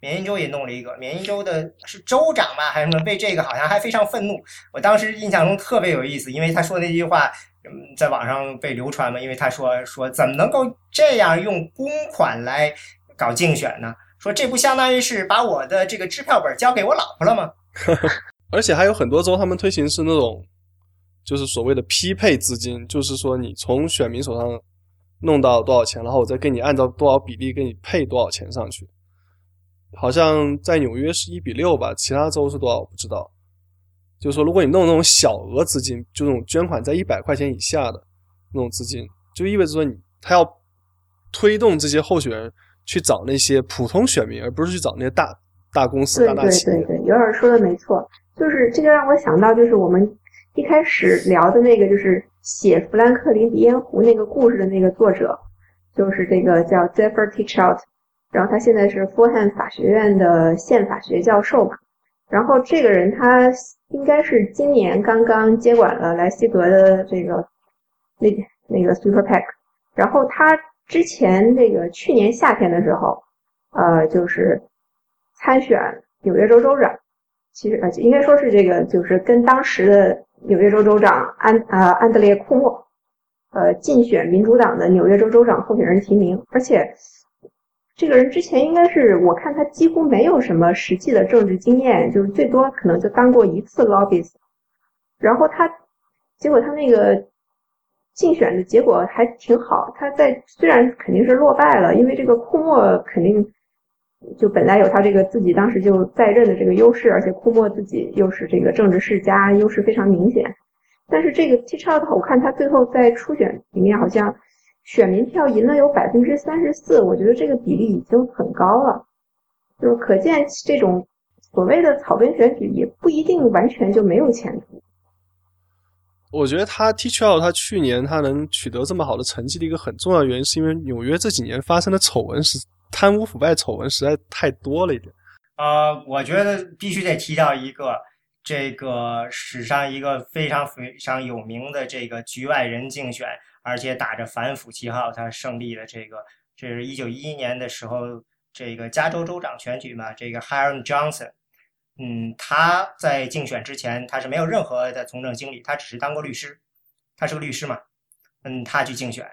缅因州也弄了一个，缅因州的是州长吧还是什么？被这个好像还非常愤怒。我当时印象中特别有意思，因为他说那句话，嗯，在网上被流传嘛，因为他说说怎么能够这样用公款来搞竞选呢？说这不相当于是把我的这个支票本交给我老婆了吗？而且还有很多州他们推行是那种，就是所谓的匹配资金，就是说你从选民手上。弄到多少钱，然后我再给你按照多少比例给你配多少钱上去。好像在纽约是一比六吧，其他州是多少我不知道。就是说，如果你弄那种小额资金，就那种捐款在一百块钱以下的那种资金，就意味着说你他要推动这些候选人去找那些普通选民，而不是去找那些大大公司、大大企业。对对对，有点说的没错，就是这就让我想到，就是我们一开始聊的那个，就是。写《富兰克林鼻烟壶》那个故事的那个作者，就是这个叫 Zephyr Teachout，然后他现在是 f u h a n 法学院的宪法学教授嘛。然后这个人他应该是今年刚刚接管了莱希格的这个那那个 Super PAC，然后他之前这个去年夏天的时候，呃，就是参选纽约州州长，其实呃应该说是这个就是跟当时的。纽约州州长安呃安德烈库莫，呃竞选民主党的纽约州州长候选人提名，而且这个人之前应该是我看他几乎没有什么实际的政治经验，就是最多可能就当过一次 lobbyist，然后他结果他那个竞选的结果还挺好，他在虽然肯定是落败了，因为这个库莫肯定。就本来有他这个自己当时就在任的这个优势，而且库莫自己又是这个政治世家，优势非常明显。但是这个 Tchao 的话我看他最后在初选里面好像选民票赢了有百分之三十四，我觉得这个比例已经很高了。就是可见这种所谓的草根选举也不一定完全就没有前途。我觉得他 T 超他去年他能取得这么好的成绩的一个很重要原因，是因为纽约这几年发生的丑闻是。贪污腐败丑闻实在太多了一点。呃，我觉得必须得提到一个，这个史上一个非常非常有名的这个局外人竞选，而且打着反腐旗号他胜利的这个，这是一九一一年的时候这个加州州长选举嘛，这个 Hiram Johnson，嗯，他在竞选之前他是没有任何的从政经历，他只是当过律师，他是个律师嘛，嗯，他去竞选，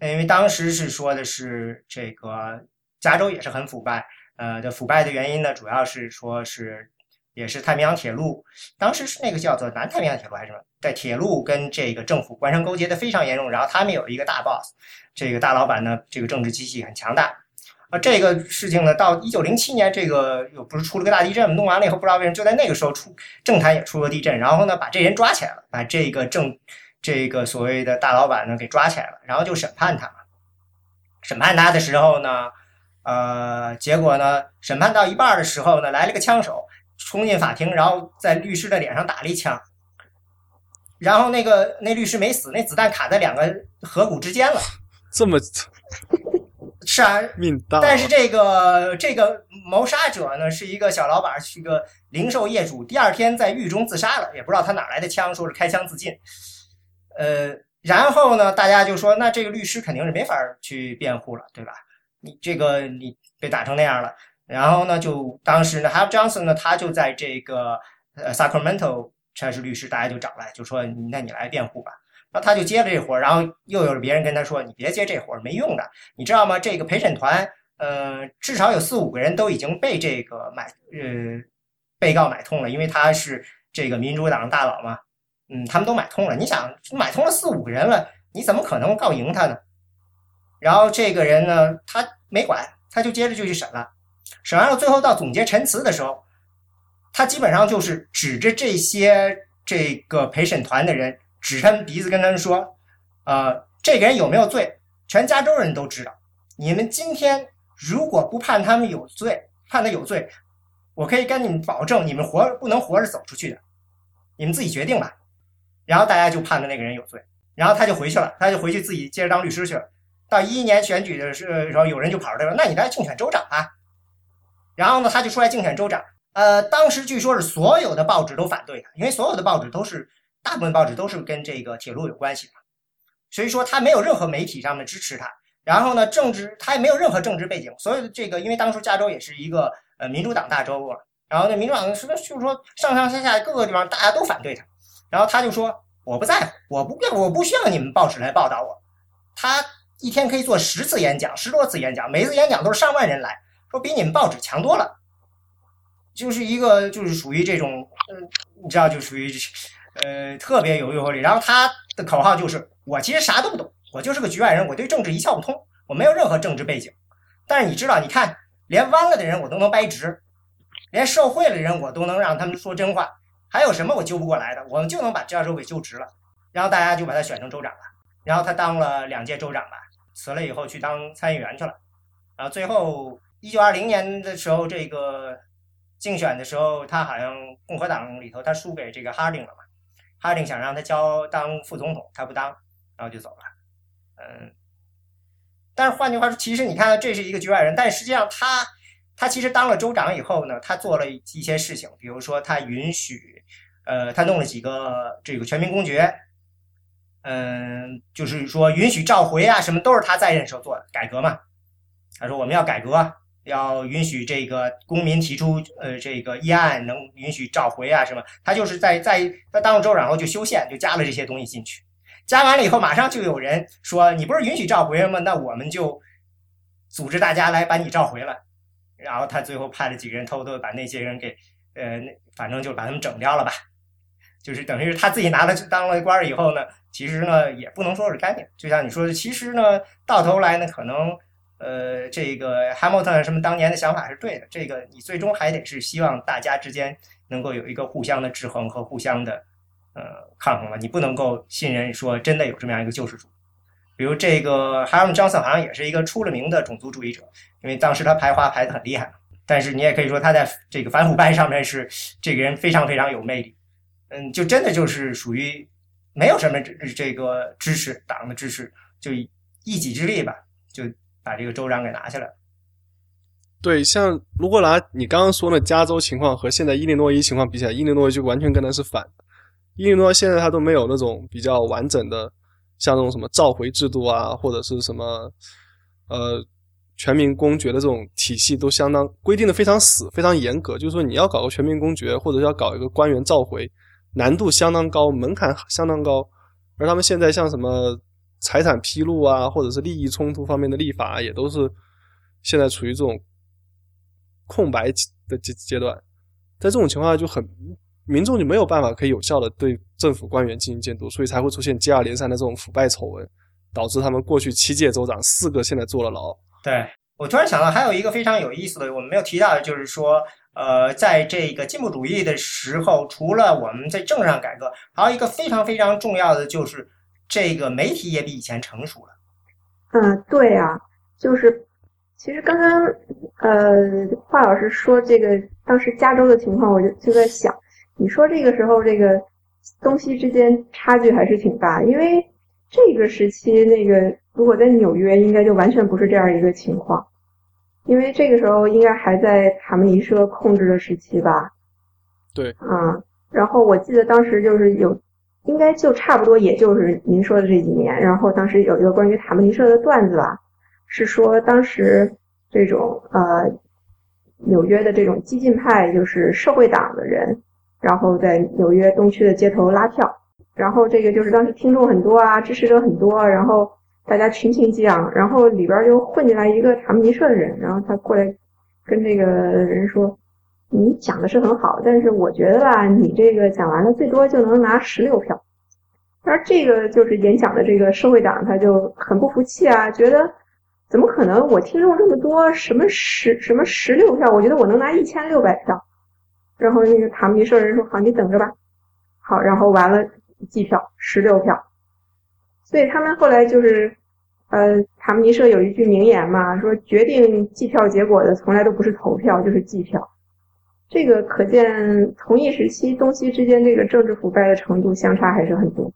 因为当时是说的是这个。加州也是很腐败，呃，的腐败的原因呢，主要是说是也是太平洋铁路，当时是那个叫做南太平洋铁路还是什么，在铁路跟这个政府官商勾结的非常严重，然后他们有一个大 boss，这个大老板呢，这个政治机器很强大，啊，这个事情呢，到一九零七年，这个又不是出了个大地震，弄完了以后，不知道为什么就在那个时候出政坛也出了地震，然后呢，把这人抓起来了，把这个政这个所谓的大老板呢给抓起来了，然后就审判他，审判他的时候呢。呃，结果呢？审判到一半的时候呢，来了个枪手，冲进法庭，然后在律师的脸上打了一枪。然后那个那律师没死，那子弹卡在两个颌骨之间了。这么是啊，命大。但是这个这个谋杀者呢，是一个小老板，是一个零售业主。第二天在狱中自杀了，也不知道他哪来的枪，说是开枪自尽。呃，然后呢，大家就说，那这个律师肯定是没法去辩护了，对吧？你这个你被打成那样了，然后呢，就当时呢 h a l Johnson 呢，他就在这个呃 Sacramento 差事律师，大家就找来，就说那你来辩护吧。然后他就接了这活儿，然后又有别人跟他说，你别接这活儿，没用的。你知道吗？这个陪审团呃，至少有四五个人都已经被这个买呃被告买通了，因为他是这个民主党大佬嘛，嗯，他们都买通了。你想买通了四五个人了，你怎么可能告赢他呢？然后这个人呢，他没管，他就接着就去审了，审完了最后到总结陈词的时候，他基本上就是指着这些这个陪审团的人，指他们鼻子跟他们说，呃，这个人有没有罪，全加州人都知道。你们今天如果不判他们有罪，判他有罪，我可以跟你们保证，你们活不能活着走出去的，你们自己决定吧。然后大家就判的那个人有罪，然后他就回去了，他就回去自己接着当律师去了。到一一年选举的时候，有人就跑出来说：“那你来竞选州长啊？”然后呢，他就出来竞选州长。呃，当时据说是所有的报纸都反对他，因为所有的报纸都是大部分报纸都是跟这个铁路有关系的，所以说他没有任何媒体上面支持他。然后呢，政治他也没有任何政治背景，所有的这个，因为当时加州也是一个呃民主党大州啊。然后那民主党是不是就是说上上下下各个地方大家都反对他？然后他就说：“我不在乎，我不我不需要你们报纸来报道我。”他。一天可以做十次演讲，十多次演讲，每次演讲都是上万人来，说比你们报纸强多了，就是一个就是属于这种，嗯，你知道就属于，呃，特别有诱惑力。然后他的口号就是：我其实啥都不懂，我就是个局外人，我对政治一窍不通，我没有任何政治背景。但是你知道，你看，连弯了的人我都能掰直，连受贿了的人我都能让他们说真话，还有什么我揪不过来的？我们就能把加州给揪直了。然后大家就把他选成州长了，然后他当了两届州长吧。辞了以后去当参议员去了，然后最后一九二零年的时候，这个竞选的时候，他好像共和党里头他输给这个哈丁了嘛，哈丁想让他交当副总统，他不当，然后就走了。嗯，但是换句话说，其实你看这是一个局外人，但实际上他他其实当了州长以后呢，他做了一些事情，比如说他允许，呃，他弄了几个这个全民公决。嗯，就是说允许召回啊，什么都是他在任时候做的改革嘛。他说我们要改革，要允许这个公民提出呃这个议案，能允许召回啊什么。他就是在在他当了州长后就修宪，就加了这些东西进去。加完了以后，马上就有人说你不是允许召回吗？那我们就组织大家来把你召回了。然后他最后派了几个人偷偷把那些人给呃，反正就把他们整掉了吧。就是等于是他自己拿了当了官儿以后呢。其实呢，也不能说是干净。就像你说的，其实呢，到头来呢，可能，呃，这个 Hamilton 什么当年的想法是对的。这个你最终还得是希望大家之间能够有一个互相的制衡和互相的，呃，抗衡了。你不能够信任说真的有这么样一个救世主。比如这个 h a r m Johnson 好像也是一个出了名的种族主义者，因为当时他排华排的很厉害。但是你也可以说他在这个反腐败上面是这个人非常非常有魅力。嗯，就真的就是属于。没有什么这这个支持党的支持，就一己之力吧，就把这个州长给拿下来。对，像如果拿你刚刚说的加州情况和现在伊利诺伊情况比起来，伊利诺伊就完全跟他是反的。伊利诺伊现在他都没有那种比较完整的，像那种什么召回制度啊，或者是什么呃全民公决的这种体系，都相当规定的非常死，非常严格。就是说你要搞个全民公决，或者要搞一个官员召回。难度相当高，门槛相当高，而他们现在像什么财产披露啊，或者是利益冲突方面的立法，也都是现在处于这种空白的阶阶段。在这种情况下，就很民众就没有办法可以有效的对政府官员进行监督，所以才会出现接二连三的这种腐败丑闻，导致他们过去七届州长四个现在坐了牢。对我突然想到，还有一个非常有意思的，我们没有提到的，就是说。呃，在这个进步主义的时候，除了我们在政治上改革，还有一个非常非常重要的就是，这个媒体也比以前成熟了。嗯，对啊，就是其实刚刚呃，华老师说这个当时加州的情况，我就就在想，你说这个时候这个东西之间差距还是挺大，因为这个时期那个如果在纽约，应该就完全不是这样一个情况。因为这个时候应该还在塔门尼社控制的时期吧？对，嗯，然后我记得当时就是有，应该就差不多也就是您说的这几年。然后当时有一个关于塔门尼社的段子吧，是说当时这种呃纽约的这种激进派就是社会党的人，然后在纽约东区的街头拉票，然后这个就是当时听众很多啊，支持者很多，然后大家群情激昂，然后里边就混进来一个塔木尼社的人，然后他过来跟这个人说：“你讲的是很好，但是我觉得吧，你这个讲完了最多就能拿十六票。”而这个就是演讲的这个社会党，他就很不服气啊，觉得怎么可能？我听众这么多，什么十什么十六票？我觉得我能拿一千六百票。然后那个塔木尼社人说：“好，你等着吧。”好，然后完了计票，十六票。所以他们后来就是，呃，塔木尼社有一句名言嘛，说决定计票结果的从来都不是投票，就是计票。这个可见同一时期东西之间这个政治腐败的程度相差还是很多。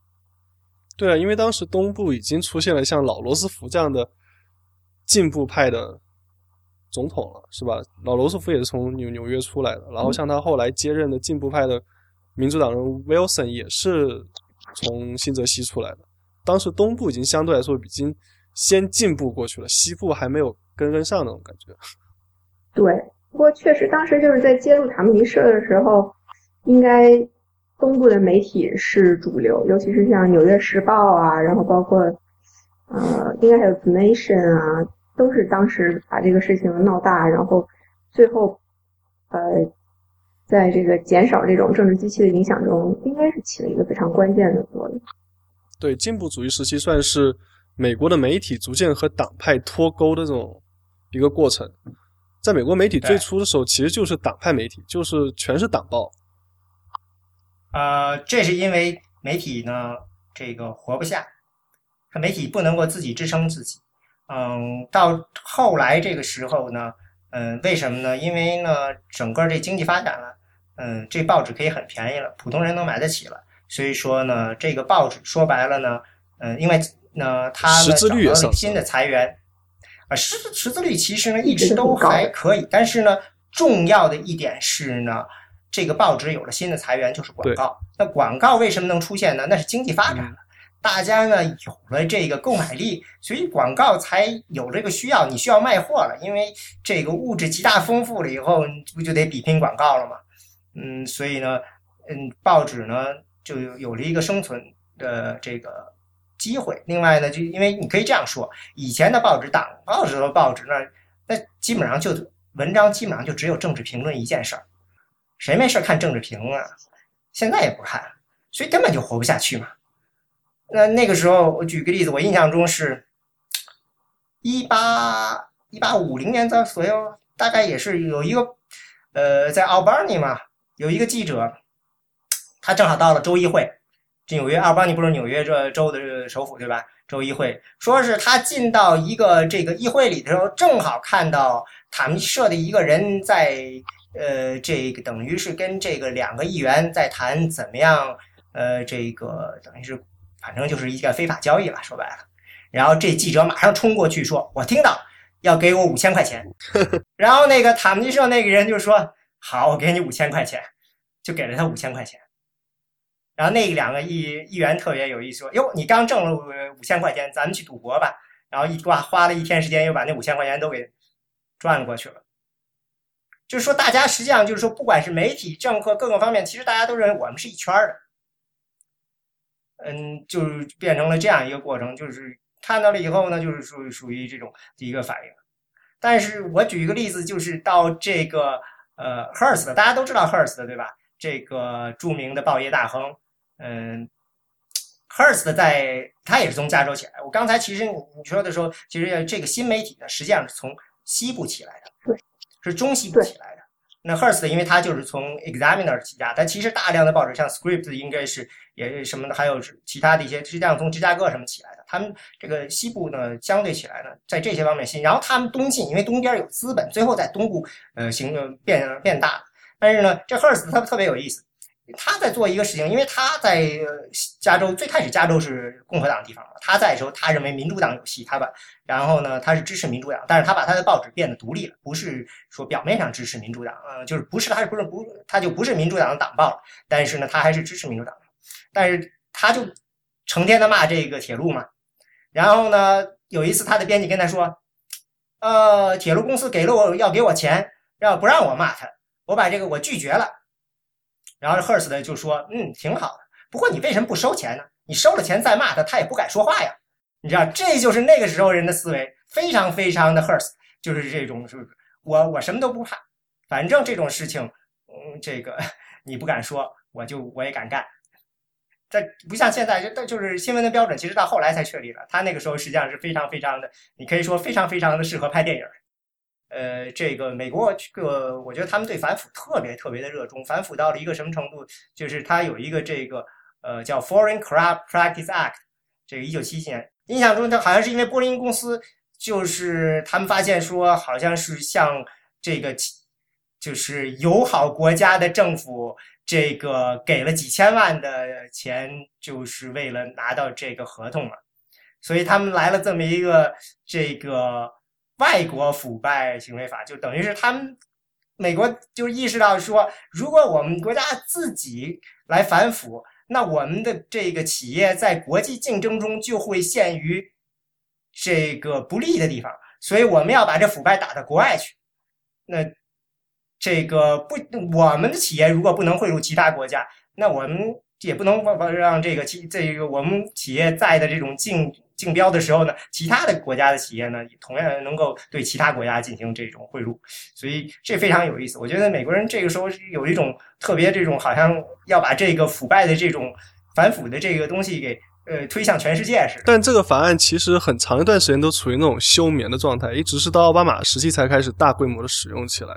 对啊，因为当时东部已经出现了像老罗斯福这样的进步派的总统了，是吧？老罗斯福也是从纽纽约出来的，然后像他后来接任的进步派的民主党人 Wilson 也是从新泽西出来的。当时东部已经相对来说已经先进步过去了，西部还没有跟跟上那种感觉。对，不过确实当时就是在揭露塔木尼社的时候，应该东部的媒体是主流，尤其是像《纽约时报》啊，然后包括呃，应该还有《The Nation》啊，都是当时把这个事情闹大，然后最后呃，在这个减少这种政治机器的影响中，应该是起了一个非常关键的作用。对进步主义时期，算是美国的媒体逐渐和党派脱钩的这种一个过程。在美国媒体最初的时候，其实就是党派媒体，就是全是党报。呃，这是因为媒体呢，这个活不下，媒体不能够自己支撑自己。嗯，到后来这个时候呢，嗯，为什么呢？因为呢，整个这经济发展了，嗯，这报纸可以很便宜了，普通人能买得起了。所以说呢，这个报纸说白了呢，嗯，因为呢，它呢找到了新的裁员，啊，识识字率其实呢一直都还可以，但是呢，重要的一点是呢，这个报纸有了新的裁员，就是广告。那广告为什么能出现呢？那是经济发展了，大家呢有了这个购买力，所以广告才有这个需要，你需要卖货了，因为这个物质极大丰富了以后，不就得比拼广告了吗？嗯，所以呢，嗯，报纸呢。就有了一个生存的这个机会。另外呢，就因为你可以这样说，以前的报纸、党报纸的报纸呢，那基本上就文章基本上就只有政治评论一件事儿，谁没事看政治评论啊？现在也不看，所以根本就活不下去嘛。那那个时候，我举个例子，我印象中是，一八一八五零年左左右，大概也是有一个，呃，在奥巴尼嘛，有一个记者。他正好到了州议会，这纽约奥巴尼不是纽约这州的首府对吧？州议会说是他进到一个这个议会里的时候，正好看到塔米社的一个人在呃，这个等于是跟这个两个议员在谈怎么样呃，这个等于是反正就是一个非法交易吧，说白了。然后这记者马上冲过去说：“我听到要给我五千块钱。”然后那个塔米社那个人就说：“好，我给你五千块钱。”就给了他五千块钱。然后那两个议议员特别有意思，说：“哟，你刚挣了五千块钱，咱们去赌博吧。”然后一花花了一天时间，又把那五千块钱都给赚过去了。就是说，大家实际上就是说，不管是媒体、政客各个方面，其实大家都认为我们是一圈的。嗯，就是变成了这样一个过程，就是看到了以后呢，就是属于属于这种第一个反应。但是我举一个例子，就是到这个呃 Hearst，大家都知道 Hearst 对吧？这个著名的报业大亨。嗯，Hearst 在他也是从加州起来。我刚才其实你说的时候，其实这个新媒体呢，实际上是从西部起来的，对，是中西部起来的。那 Hearst 因为他就是从 Examiner 起家，但其实大量的报纸像 Script 应该是也什么的，还有其他的一些实际上从芝加哥什么起来的。他们这个西部呢，相对起来呢，在这些方面新。然后他们东进，因为东边有资本，最后在东部呃形变变大。但是呢，这 Hearst 他特别有意思。他在做一个事情，因为他在加州最开始，加州是共和党的地方嘛。他在的时候，他认为民主党有戏，他把然后呢，他是支持民主党，但是他把他的报纸变得独立了，不是说表面上支持民主党，嗯，就是不是他是不是不他就不是民主党的党报了，但是呢，他还是支持民主党，但是他就成天的骂这个铁路嘛。然后呢，有一次他的编辑跟他说，呃，铁路公司给了我要给我钱，要不让我骂他，我把这个我拒绝了。然后 Hearst 就说：“嗯，挺好的。不过你为什么不收钱呢？你收了钱再骂他，他也不敢说话呀。你知道，这就是那个时候人的思维，非常非常的 hurts，就是这种，就是我我什么都不怕，反正这种事情，嗯，这个你不敢说，我就我也敢干。这不像现在，就就是新闻的标准，其实到后来才确立了。他那个时候实际上是非常非常的，你可以说非常非常的适合拍电影。呃，这个美国这个，我觉得他们对反腐特别特别的热衷，反腐到了一个什么程度？就是他有一个这个呃叫 Foreign Corrupt Practice Act，这个一九七七年，印象中他好像是因为波音公司，就是他们发现说好像是向这个就是友好国家的政府。这个给了几千万的钱，就是为了拿到这个合同嘛，所以他们来了这么一个这个外国腐败行为法，就等于是他们美国就意识到说，如果我们国家自己来反腐，那我们的这个企业在国际竞争中就会陷于这个不利的地方，所以我们要把这腐败打到国外去，那。这个不，我们的企业如果不能汇入其他国家，那我们也不能让这个企这个我们企业在的这种竞竞标的时候呢，其他的国家的企业呢，同样能够对其他国家进行这种贿赂，所以这非常有意思。我觉得美国人这个时候是有一种特别这种好像要把这个腐败的这种反腐的这个东西给呃推向全世界似的。但这个法案其实很长一段时间都处于那种休眠的状态，一直是到奥巴马时期才开始大规模的使用起来。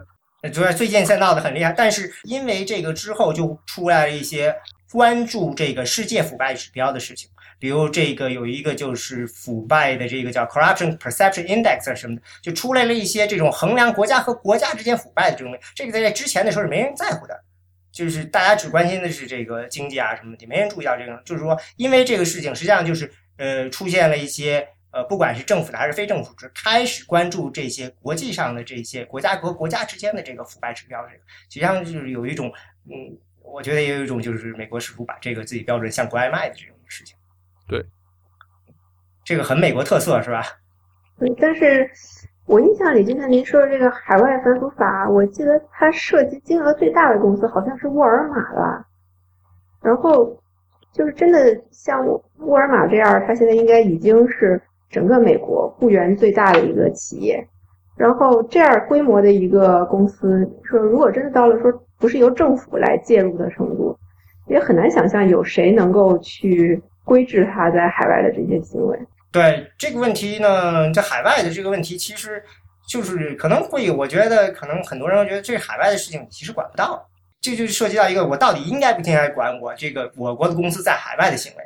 主要最近现在闹得很厉害，但是因为这个之后就出来了一些关注这个世界腐败指标的事情，比如这个有一个就是腐败的这个叫 Corruption Perception Index 啊什么的，就出来了一些这种衡量国家和国家之间腐败的这种，这个在之前的时候是没人在乎的，就是大家只关心的是这个经济啊什么的，没人注意到这个，就是说因为这个事情实际上就是呃出现了一些。呃，不管是政府的还是非政府组织，开始关注这些国际上的这些国家和国家之间的这个腐败指标，这个实际上就是有一种，嗯，我觉得也有一种就是美国试图把这个自己标准向国外卖的这种事情。对，这个很美国特色是吧？对，但是我印象里，就像您说的这个海外反腐法，我记得它涉及金额最大的公司好像是沃尔玛吧，然后就是真的像沃尔玛这样，它现在应该已经是。整个美国雇员最大的一个企业，然后这样规模的一个公司，说如果真的到了说不是由政府来介入的程度，也很难想象有谁能够去规制他在海外的这些行为。对这个问题呢，在海外的这个问题，其实就是可能会，我觉得可能很多人会觉得这海外的事情其实管不到，这就涉及到一个我到底应该不应该管我这个我国的公司在海外的行为。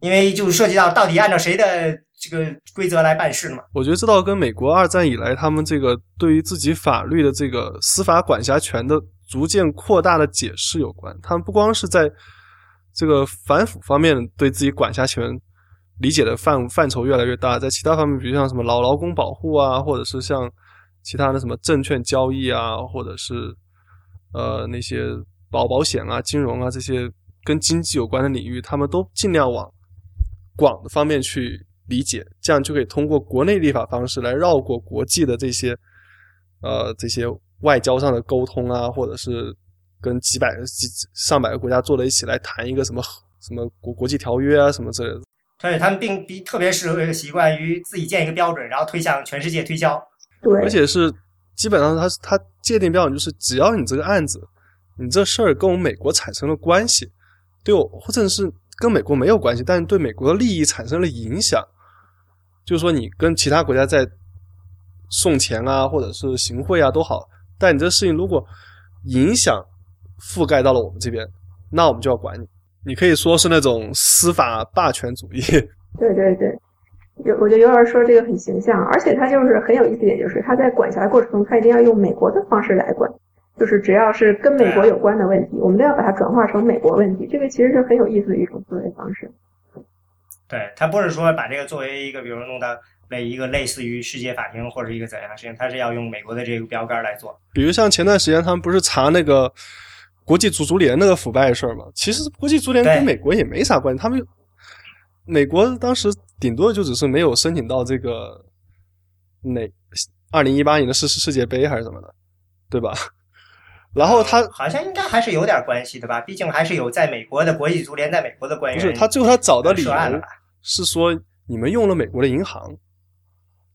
因为就涉及到到底按照谁的这个规则来办事嘛？我觉得这倒跟美国二战以来他们这个对于自己法律的这个司法管辖权的逐渐扩大的解释有关。他们不光是在这个反腐方面对自己管辖权理解的范范畴越来越大，在其他方面，比如像什么劳劳工保护啊，或者是像其他的什么证券交易啊，或者是呃那些保保险啊、金融啊这些跟经济有关的领域，他们都尽量往。广的方面去理解，这样就可以通过国内立法方式来绕过国际的这些，呃，这些外交上的沟通啊，或者是跟几百几上百个国家坐在一起来谈一个什么什么国国际条约啊什么之类的。对他们并比特别适合习惯于自己建一个标准，然后推向全世界推销。对，而且是基本上他他界定标准就是，只要你这个案子，你这事儿跟我们美国产生了关系，对我或者是。跟美国没有关系，但是对美国的利益产生了影响。就是说，你跟其他国家在送钱啊，或者是行贿啊都好，但你这事情如果影响覆盖到了我们这边，那我们就要管你。你可以说是那种司法霸权主义。对对对，有我觉得尤老师说这个很形象，而且他就是很有意思一点，就是他在管辖的过程中，他一定要用美国的方式来管。就是只要是跟美国有关的问题，我们都要把它转化成美国问题。这个其实是很有意思的一种思维方式。对他不是说把这个作为一个，比如弄到类一个类似于世界法庭或者一个怎样的事情，他是要用美国的这个标杆来做。比如像前段时间他们不是查那个国际足足联那个腐败的事儿嘛？其实国际足联跟美国也没啥关系，他们美国当时顶多就只是没有申请到这个哪二零一八年的世世世界杯还是什么的，对吧？然后他好像应该还是有点关系的吧，毕竟还是有在美国的国际足联在美国的官员。不是他最后他找的理由是说，你们用了美国的银行，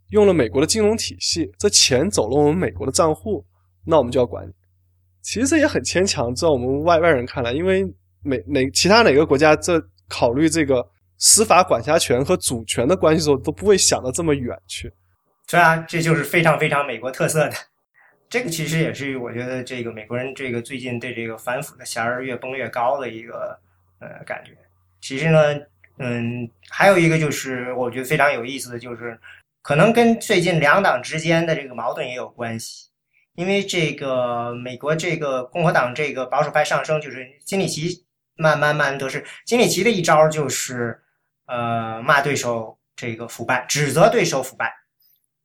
用了美国的金融体系，这钱走了我们美国的账户，那我们就要管你。其实这也很牵强，在我们外外人看来，因为美哪其他哪个国家在考虑这个司法管辖权和主权的关系的时候，都不会想到这么远去。对啊，这就是非常非常美国特色的。这个其实也是我觉得这个美国人这个最近对这个反腐的弦儿越绷越高的一个呃感觉。其实呢，嗯，还有一个就是我觉得非常有意思的就是，可能跟最近两党之间的这个矛盾也有关系。因为这个美国这个共和党这个保守派上升，就是金里奇慢慢慢得势。金里奇的一招就是，呃，骂对手这个腐败，指责对手腐败。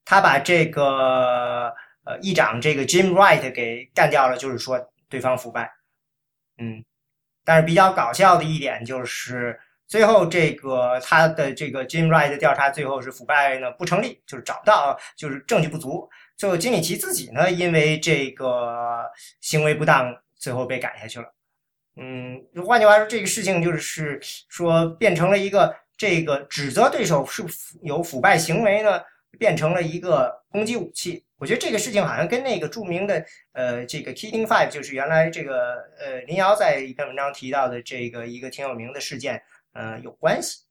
他把这个。呃，议长这个 Jim Wright 给干掉了，就是说对方腐败，嗯，但是比较搞笑的一点就是，最后这个他的这个 Jim Wright 的调查最后是腐败呢不成立，就是找不到，就是证据不足。最后金里奇自己呢，因为这个行为不当，最后被赶下去了。嗯，换句话说，这个事情就是说变成了一个这个指责对手是有腐败行为呢，变成了一个攻击武器。我觉得这个事情好像跟那个著名的呃，这个 Kidding Five，就是原来这个呃林瑶在一篇文章提到的这个一个挺有名的事件，呃有关系。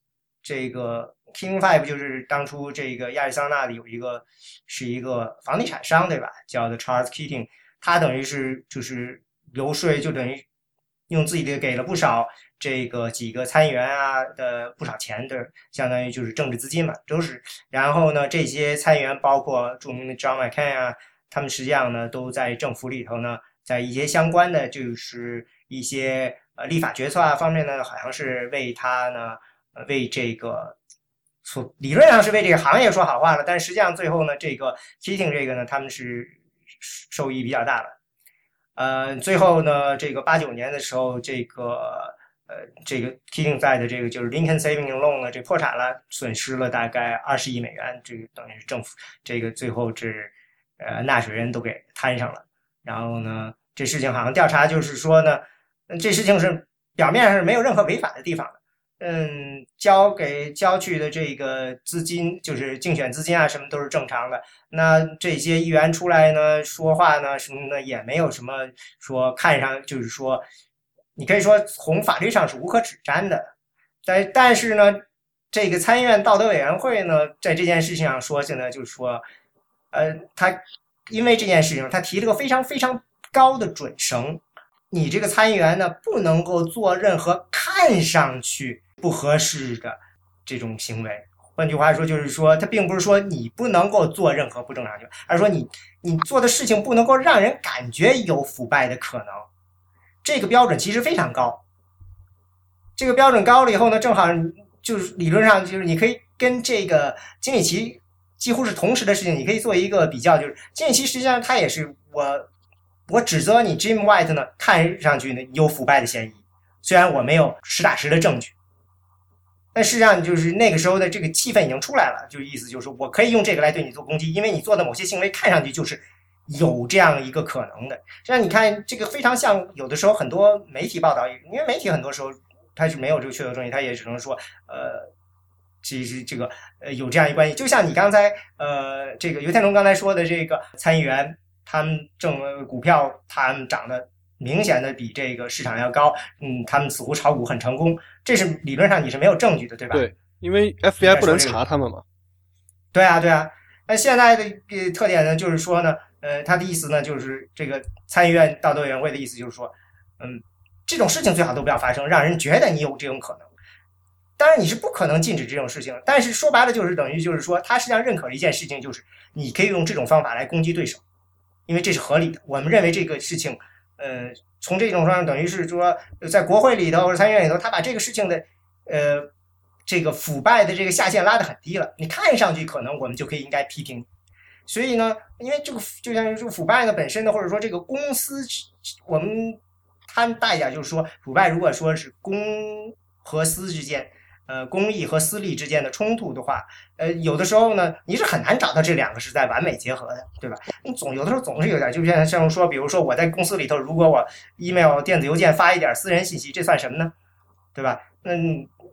这个 King Five 就是当初这个亚利桑那里有一个是一个房地产商，对吧？叫的 Charles Keating，他等于是就是游说，就等于用自己的给了不少。这个几个参议员啊的不少钱，的相当于就是政治资金嘛，都是。然后呢，这些参议员包括著名的 John McCain 啊，他们实际上呢都在政府里头呢，在一些相关的就是一些呃立法决策啊方面呢，好像是为他呢，为这个所理论上是为这个行业说好话了，但实际上最后呢，这个 Keating 这个呢，他们是受益比较大的。呃，最后呢，这个八九年的时候，这个。呃，这个 Keating 在的这个就是 Lincoln Savings Loan 呢，这破产了，损失了大概二十亿美元，这个等于是政府这个最后是呃纳税人都给摊上了。然后呢，这事情好像调查就是说呢，这事情是表面上是没有任何违法的地方的。嗯，交给交去的这个资金就是竞选资金啊，什么都是正常的。那这些议员出来呢说话呢什么的也没有什么说看上就是说。你可以说从法律上是无可指摘的，但但是呢，这个参议院道德委员会呢，在这件事情上说，现在就是说，呃，他因为这件事情，他提了个非常非常高的准绳，你这个参议员呢，不能够做任何看上去不合适的这种行为。换句话说，就是说，他并不是说你不能够做任何不正常行为，而是说你你做的事情不能够让人感觉有腐败的可能。这个标准其实非常高，这个标准高了以后呢，正好就是理论上就是你可以跟这个金里奇几乎是同时的事情，你可以做一个比较，就是金里奇实际上他也是我我指责你 Jim White 呢，看上去呢有腐败的嫌疑，虽然我没有实打实的证据，但事实上就是那个时候的这个气氛已经出来了，就意思就是我可以用这个来对你做攻击，因为你做的某些行为看上去就是。有这样一个可能的，实际上你看，这个非常像有的时候很多媒体报道，因为媒体很多时候它是没有这个确凿证据，它也只能说，呃，其实这个呃有这样一关系。就像你刚才呃这个尤天龙刚才说的，这个参议员他们挣股票，他们涨得明显的比这个市场要高，嗯，他们似乎炒股很成功，这是理论上你是没有证据的，对吧？对，因为 FBI 不能查他们嘛。对啊，对啊。那现在的特点呢，就是说呢。呃，他的意思呢，就是这个参议院道德委员会的意思就是说，嗯，这种事情最好都不要发生，让人觉得你有这种可能。当然你是不可能禁止这种事情，但是说白了就是等于就是说，他实际上认可了一件事情，就是你可以用这种方法来攻击对手，因为这是合理的。我们认为这个事情，呃，从这种上等于是说，在国会里头或者参议院里头，他把这个事情的，呃，这个腐败的这个下限拉得很低了。你看上去可能我们就可以应该批评。所以呢，因为这个就像这个腐败呢本身呢，或者说这个公司，我们摊大一点就是说，腐败如果说是公和私之间，呃，公益和私利之间的冲突的话，呃，有的时候呢，你是很难找到这两个是在完美结合的，对吧？你总有的时候总是有点，就像像说，比如说我在公司里头，如果我 email 电子邮件发一点私人信息，这算什么呢？对吧？那，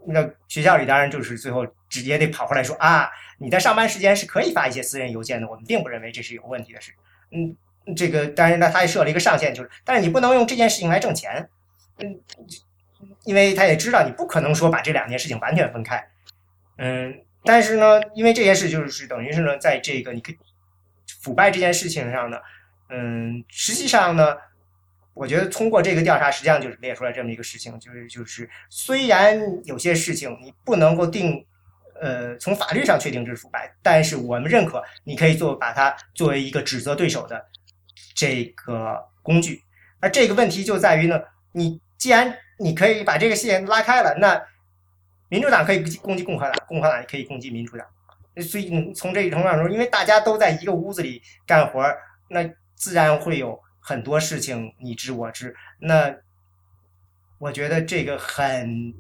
那学校里当然就是最后直接得跑回来说啊，你在上班时间是可以发一些私人邮件的，我们并不认为这是有问题的事。嗯，这个当然呢，他也设了一个上限，就是但是你不能用这件事情来挣钱。嗯，因为他也知道你不可能说把这两件事情完全分开。嗯，但是呢，因为这件事就是等于是呢，在这个你可以腐败这件事情上呢，嗯，实际上呢。我觉得通过这个调查，实际上就是列出来这么一个事情，就是就是虽然有些事情你不能够定，呃，从法律上确定这是腐败，但是我们认可你可以做把它作为一个指责对手的这个工具。而这个问题就在于呢，你既然你可以把这个线拉开了，那民主党可以攻击共和党，共和党也可以攻击民主党。所以从这一层上说，因为大家都在一个屋子里干活，那自然会有。很多事情你知我知，那我觉得这个很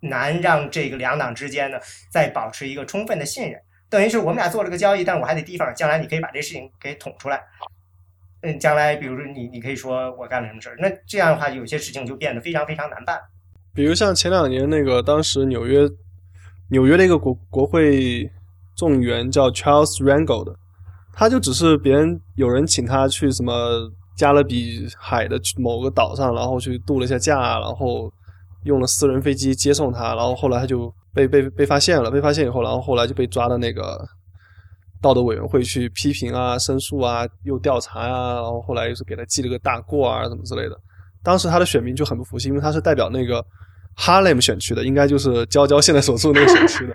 难让这个两党之间呢再保持一个充分的信任。等于是我们俩做了个交易，但我还得提防将来你可以把这事情给捅出来。嗯，将来比如说你你可以说我干了什么事儿，那这样的话有些事情就变得非常非常难办。比如像前两年那个当时纽约纽约的一个国国会众议员叫 Charles Rangel 的。他就只是别人有人请他去什么加勒比海的某个岛上，然后去度了一下假，然后用了私人飞机接送他，然后后来他就被被被发现了，被发现以后，然后后来就被抓到那个道德委员会去批评啊、申诉啊、又调查啊，然后后来又是给他记了个大过啊什么之类的。当时他的选民就很不服气，因为他是代表那个哈雷姆选区的，应该就是娇娇现在所住那个选区的。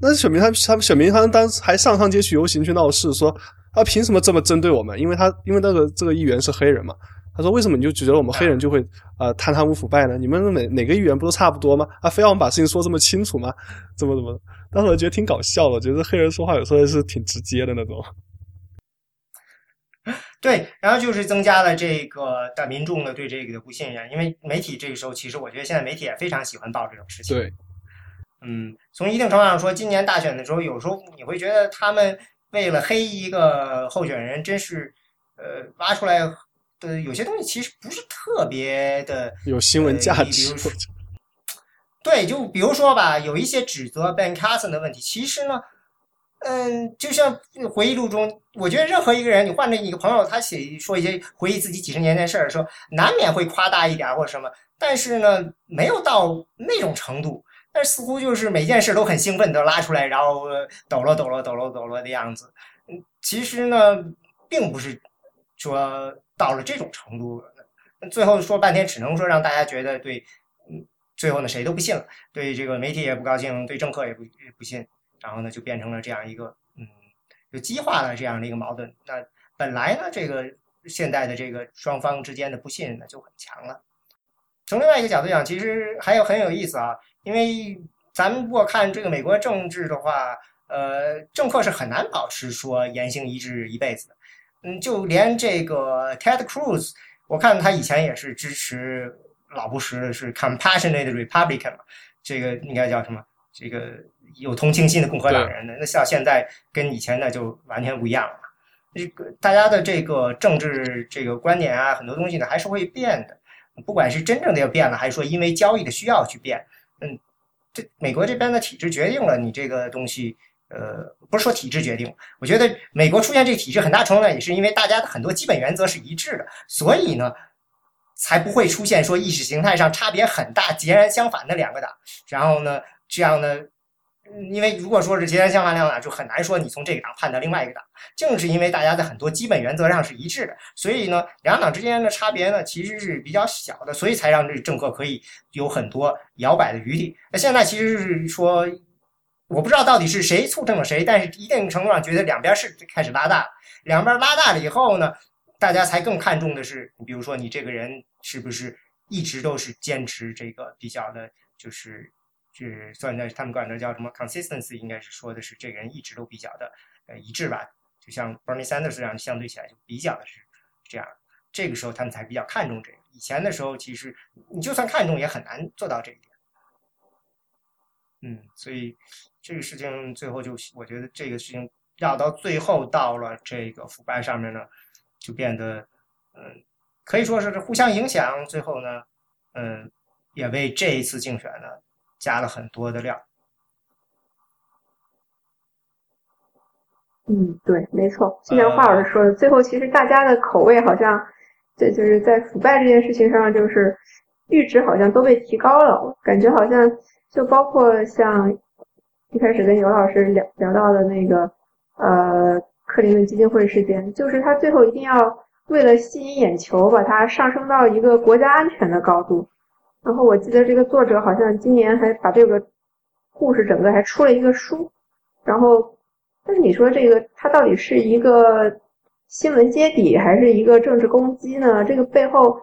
那选民他他们选民他们当时还上上街去游行去闹事，说啊凭什么这么针对我们？因为他因为那个这个议员是黑人嘛，他说为什么你就觉得我们黑人就会啊贪贪污腐败呢？你们哪哪个议员不都差不多吗？啊非要我们把事情说这么清楚吗？怎么怎么？当时我觉得挺搞笑的，我觉得黑人说话有时候是挺直接的那种。对，然后就是增加了这个大民众的对这个的不信任，因为媒体这个时候其实我觉得现在媒体也非常喜欢报这种事情。对。嗯，从一定程度上说，今年大选的时候，有时候你会觉得他们为了黑一个候选人，真是，呃，挖出来的有些东西其实不是特别的有新闻价值。对，就比如说吧，有一些指责 Ben Carson 的问题，其实呢，嗯，就像回忆录中，我觉得任何一个人，你换成一个朋友，他写说一些回忆自己几十年前事儿说，难免会夸大一点或者什么，但是呢，没有到那种程度。但似乎就是每件事都很兴奋，都拉出来，然后抖了抖了抖了抖了的样子。嗯，其实呢，并不是说到了这种程度。最后说半天，只能说让大家觉得对，最后呢谁都不信了，对这个媒体也不高兴，对政客也不不信，然后呢就变成了这样一个，嗯，就激化了这样的一个矛盾。那本来呢，这个现代的这个双方之间的不信任呢就很强了。从另外一个角度讲，其实还有很有意思啊。因为咱们如果看这个美国政治的话，呃，政客是很难保持说言行一致一辈子的。嗯，就连这个 Ted Cruz，我看他以前也是支持老布什，是 compassionate Republican 嘛，这个应该叫什么？这个有同情心的共和党人的。那像现在跟以前那就完全不一样了。这个大家的这个政治这个观点啊，很多东西呢还是会变的。不管是真正的要变了，还是说因为交易的需要去变。嗯，这美国这边的体制决定了你这个东西，呃，不是说体制决定。我觉得美国出现这个体制，很大程度上也是因为大家的很多基本原则是一致的，所以呢，才不会出现说意识形态上差别很大、截然相反的两个党。然后呢，这样呢。因为如果说是截然相反两党，就很难说你从这个党判到另外一个党。正是因为大家在很多基本原则上是一致的，所以呢，两党之间的差别呢其实是比较小的，所以才让这政客可以有很多摇摆的余地。那现在其实是说，我不知道到底是谁促成了谁，但是一定程度上觉得两边是开始拉大，两边拉大了以后呢，大家才更看重的是，你比如说你这个人是不是一直都是坚持这个比较的，就是。是算在他们管这叫什么 consistency，应该是说的是这个人一直都比较的呃一致吧，就像 Bernie Sanders 这样相对起来就比较的是这样，这个时候他们才比较看重这个。以前的时候其实你就算看重也很难做到这一点。嗯，所以这个事情最后就我觉得这个事情绕到最后到了这个腐败上面呢，就变得嗯可以说是互相影响，最后呢嗯。也为这一次竞选呢加了很多的料。嗯，对，没错，就像华老师说的，最后其实大家的口味好像，这就是在腐败这件事情上，就是阈值好像都被提高了，感觉好像就包括像一开始跟尤老师聊聊到的那个呃克林顿基金会事件，就是他最后一定要为了吸引眼球，把它上升到一个国家安全的高度。然后我记得这个作者好像今年还把这个故事整个还出了一个书，然后。但是你说这个，它到底是一个新闻揭底，还是一个政治攻击呢？这个背后，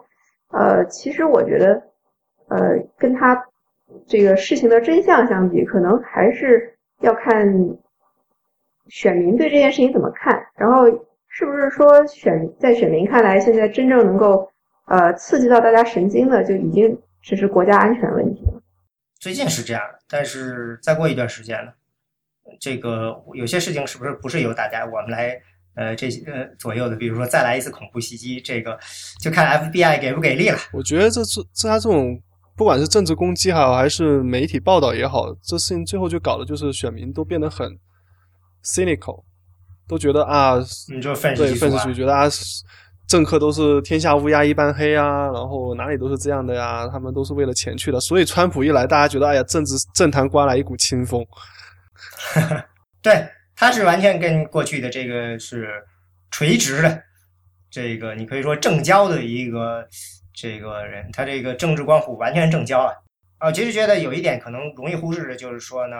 呃，其实我觉得，呃，跟他这个事情的真相相比，可能还是要看选民对这件事情怎么看。然后，是不是说选在选民看来，现在真正能够呃刺激到大家神经的，就已经只是国家安全问题了？最近是这样的，但是再过一段时间呢？这个有些事情是不是不是由大家我们来呃这些呃左右的？比如说再来一次恐怖袭击，这个就看 FBI 给不给力了。我觉得这这这他这种不管是政治攻击好，还是媒体报道也好，这事情最后就搞的就是选民都变得很 cynical，都觉得啊，你就愤对愤世世嫉俗，觉得啊政客都是天下乌鸦一般黑啊，然后哪里都是这样的呀，他们都是为了钱去的。所以川普一来，大家觉得哎呀，政治政坛刮来一股清风。对，他是完全跟过去的这个是垂直的，这个你可以说正交的一个这个人，他这个政治光谱完全正交啊。啊，其实觉得有一点可能容易忽视的就是说呢，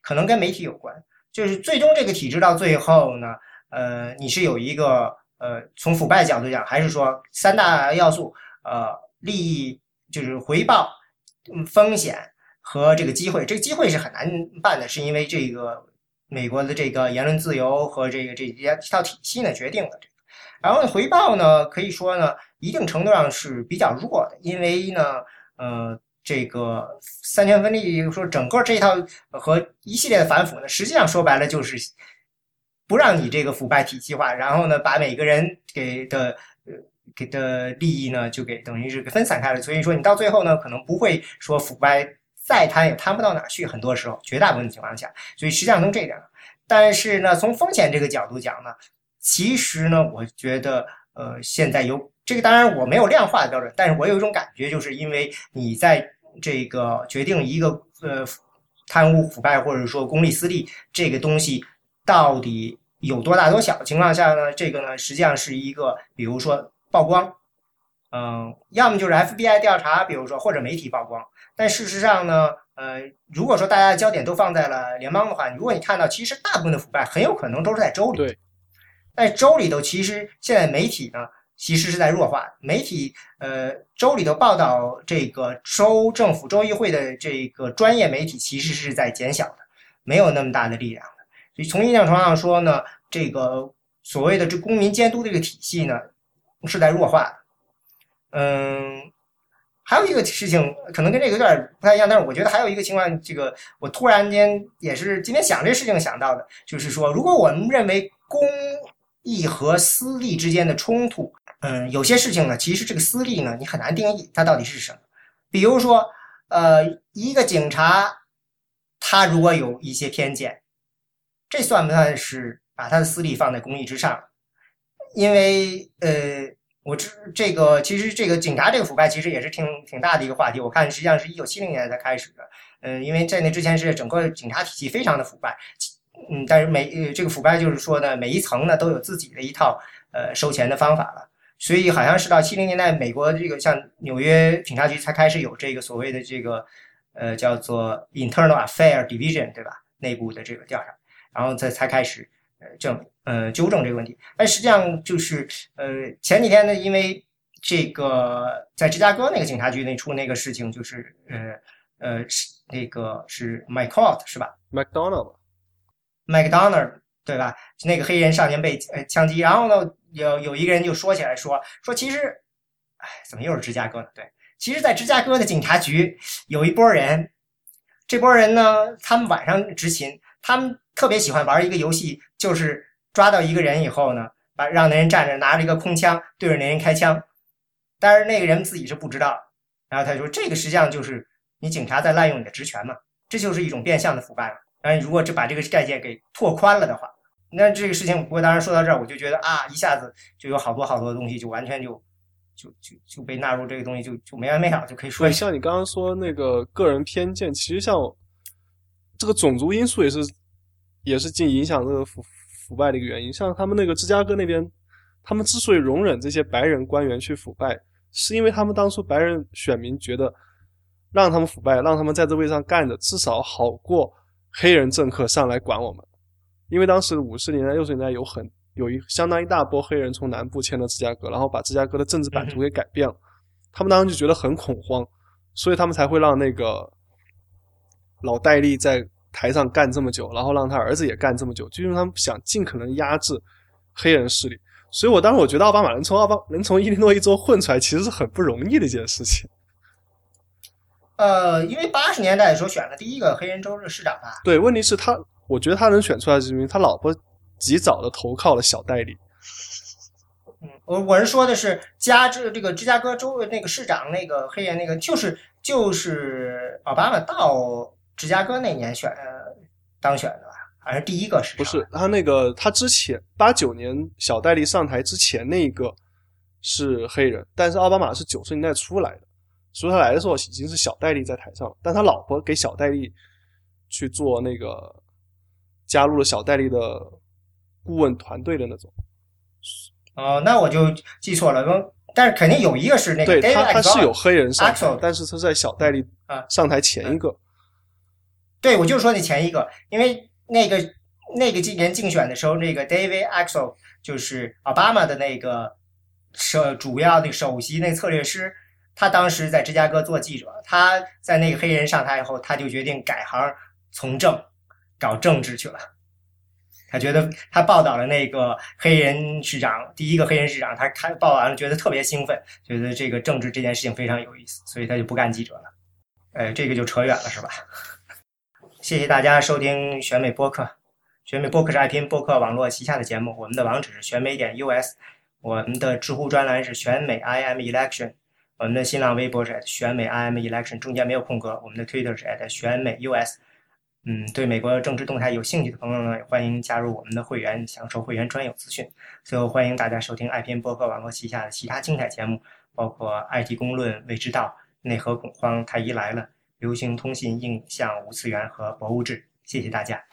可能跟媒体有关，就是最终这个体制到最后呢，呃，你是有一个呃，从腐败角度讲，还是说三大要素，呃，利益就是回报，风险。和这个机会，这个机会是很难办的，是因为这个美国的这个言论自由和这个这些一套体系呢决定了这个。然后，回报呢可以说呢一定程度上是比较弱的，因为呢，呃，这个三权分立，说整个这一套和一系列的反腐呢，实际上说白了就是不让你这个腐败体系化，然后呢，把每个人给的呃给的利益呢就给等于是给分散开了，所以说你到最后呢可能不会说腐败。再贪也贪不到哪去，很多时候，绝大部分情况下，所以实际上从这点。但是呢，从风险这个角度讲呢，其实呢，我觉得，呃，现在有这个，当然我没有量化的标准，但是我有一种感觉，就是因为你在这个决定一个呃贪污腐败或者说公利私利这个东西到底有多大多小的情况下呢，这个呢，实际上是一个，比如说曝光，嗯，要么就是 FBI 调查，比如说或者媒体曝光。但事实上呢，呃，如果说大家的焦点都放在了联邦的话，如果你看到，其实大部分的腐败很有可能都是在州里。对，在州里头，其实现在媒体呢，其实是在弱化。媒体，呃，州里头报道这个州政府、州议会的这个专业媒体，其实是在减小的，没有那么大的力量的。所以从一定程度上说呢，这个所谓的这公民监督这个体系呢，是在弱化的。嗯。还有一个事情，可能跟这个有点不太一样，但是我觉得还有一个情况，这个我突然间也是今天想这事情想到的，就是说，如果我们认为公益和私利之间的冲突，嗯，有些事情呢，其实这个私利呢，你很难定义它到底是什么。比如说，呃，一个警察，他如果有一些偏见，这算不算是把他的私利放在公益之上？因为，呃。我这这个其实这个警察这个腐败其实也是挺挺大的一个话题。我看实际上是一九七零年才开始的，嗯，因为在那之前是整个警察体系非常的腐败，嗯，但是每呃这个腐败就是说呢，每一层呢都有自己的一套呃收钱的方法了。所以好像是到七零年代，美国这个像纽约警察局才开始有这个所谓的这个呃叫做 Internal Affair Division，对吧？内部的这个调查，然后才才开始呃证。呃，纠正这个问题，但实际上就是呃，前几天呢，因为这个在芝加哥那个警察局那出那个事情，就是呃呃是那个是 McCourt 是吧？McDonald，McDonald 对吧？那个黑人少年被呃枪击，然后呢，有有一个人就说起来说说，其实，哎，怎么又是芝加哥呢？对，其实，在芝加哥的警察局有一波人，这波人呢，他们晚上执勤，他们特别喜欢玩一个游戏，就是。抓到一个人以后呢，把让那人站着，拿着一个空枪对着那人开枪，但是那个人自己是不知道，然后他说这个实际上就是你警察在滥用你的职权嘛，这就是一种变相的腐败嘛。然后如果这把这个概念给拓宽了的话，那这个事情不过当然说到这儿，我就觉得啊，一下子就有好多好多的东西就完全就就就就被纳入这个东西就就没完没了，就可以说对，像你刚刚说那个个人偏见，其实像这个种族因素也是也是进影响这个腐腐败的一个原因。像他们那个芝加哥那边，他们之所以容忍这些白人官员去腐败，是因为他们当初白人选民觉得让他们腐败，让他们在这位上干着，至少好过黑人政客上来管我们。因为当时五十年代、六十年代有很有一相当一大波黑人从南部迁到芝加哥，然后把芝加哥的政治版图给改变了。他们当时就觉得很恐慌，所以他们才会让那个老戴利在台上干这么久，然后让他儿子也干这么久，就因为他们想尽可能压制黑人势力。所以我当时我觉得奥巴马能从奥巴能从伊利诺伊州混出来，其实是很不容易的一件事情。呃，因为八十年代的时候选了第一个黑人州的市长吧。对，问题是他，我觉得他能选出来，是因为他老婆及早的投靠了小戴利。嗯，我我是说的是加这这个芝加哥州的那个市长那个黑人那个就是就是奥巴马到芝加哥那年选当选的吧，好像是第一个是。不是他那个他之前八九年小戴利上台之前那一个是黑人，但是奥巴马是九十年代出来的，所以他来的时候已经是小戴利在台上了，但他老婆给小戴利去做那个加入了小戴利的顾问团队的那种。哦，那我就记错了，但是肯定有一个是那个对他他是有黑人上台但是他在小戴利啊上台前一个。对，我就说那前一个，因为那个那个今年竞选的时候，那个 David Axel 就是奥巴马的那个首主要的首席那策略师，他当时在芝加哥做记者，他在那个黑人上台以后，他就决定改行从政，搞政治去了。他觉得他报道了那个黑人市长，第一个黑人市长，他他报完了觉得特别兴奋，觉得这个政治这件事情非常有意思，所以他就不干记者了。呃，这个就扯远了，是吧？谢谢大家收听选美播客。选美播客是爱拼播客网络旗下的节目，我们的网址是选美点 US，我们的知乎专栏是选美 IM Election，我们的新浪微博是选美 IM Election，中间没有空格。我们的 Twitter 是 at 选美 US。嗯，对美国政治动态有兴趣的朋友呢，也欢迎加入我们的会员，享受会员专有资讯。最后，欢迎大家收听爱拼播客网络旗下的其他精彩节目，包括 IT 公论、未知道、内核恐慌、太医来了、流行通信、印象、无次元和博物志。谢谢大家。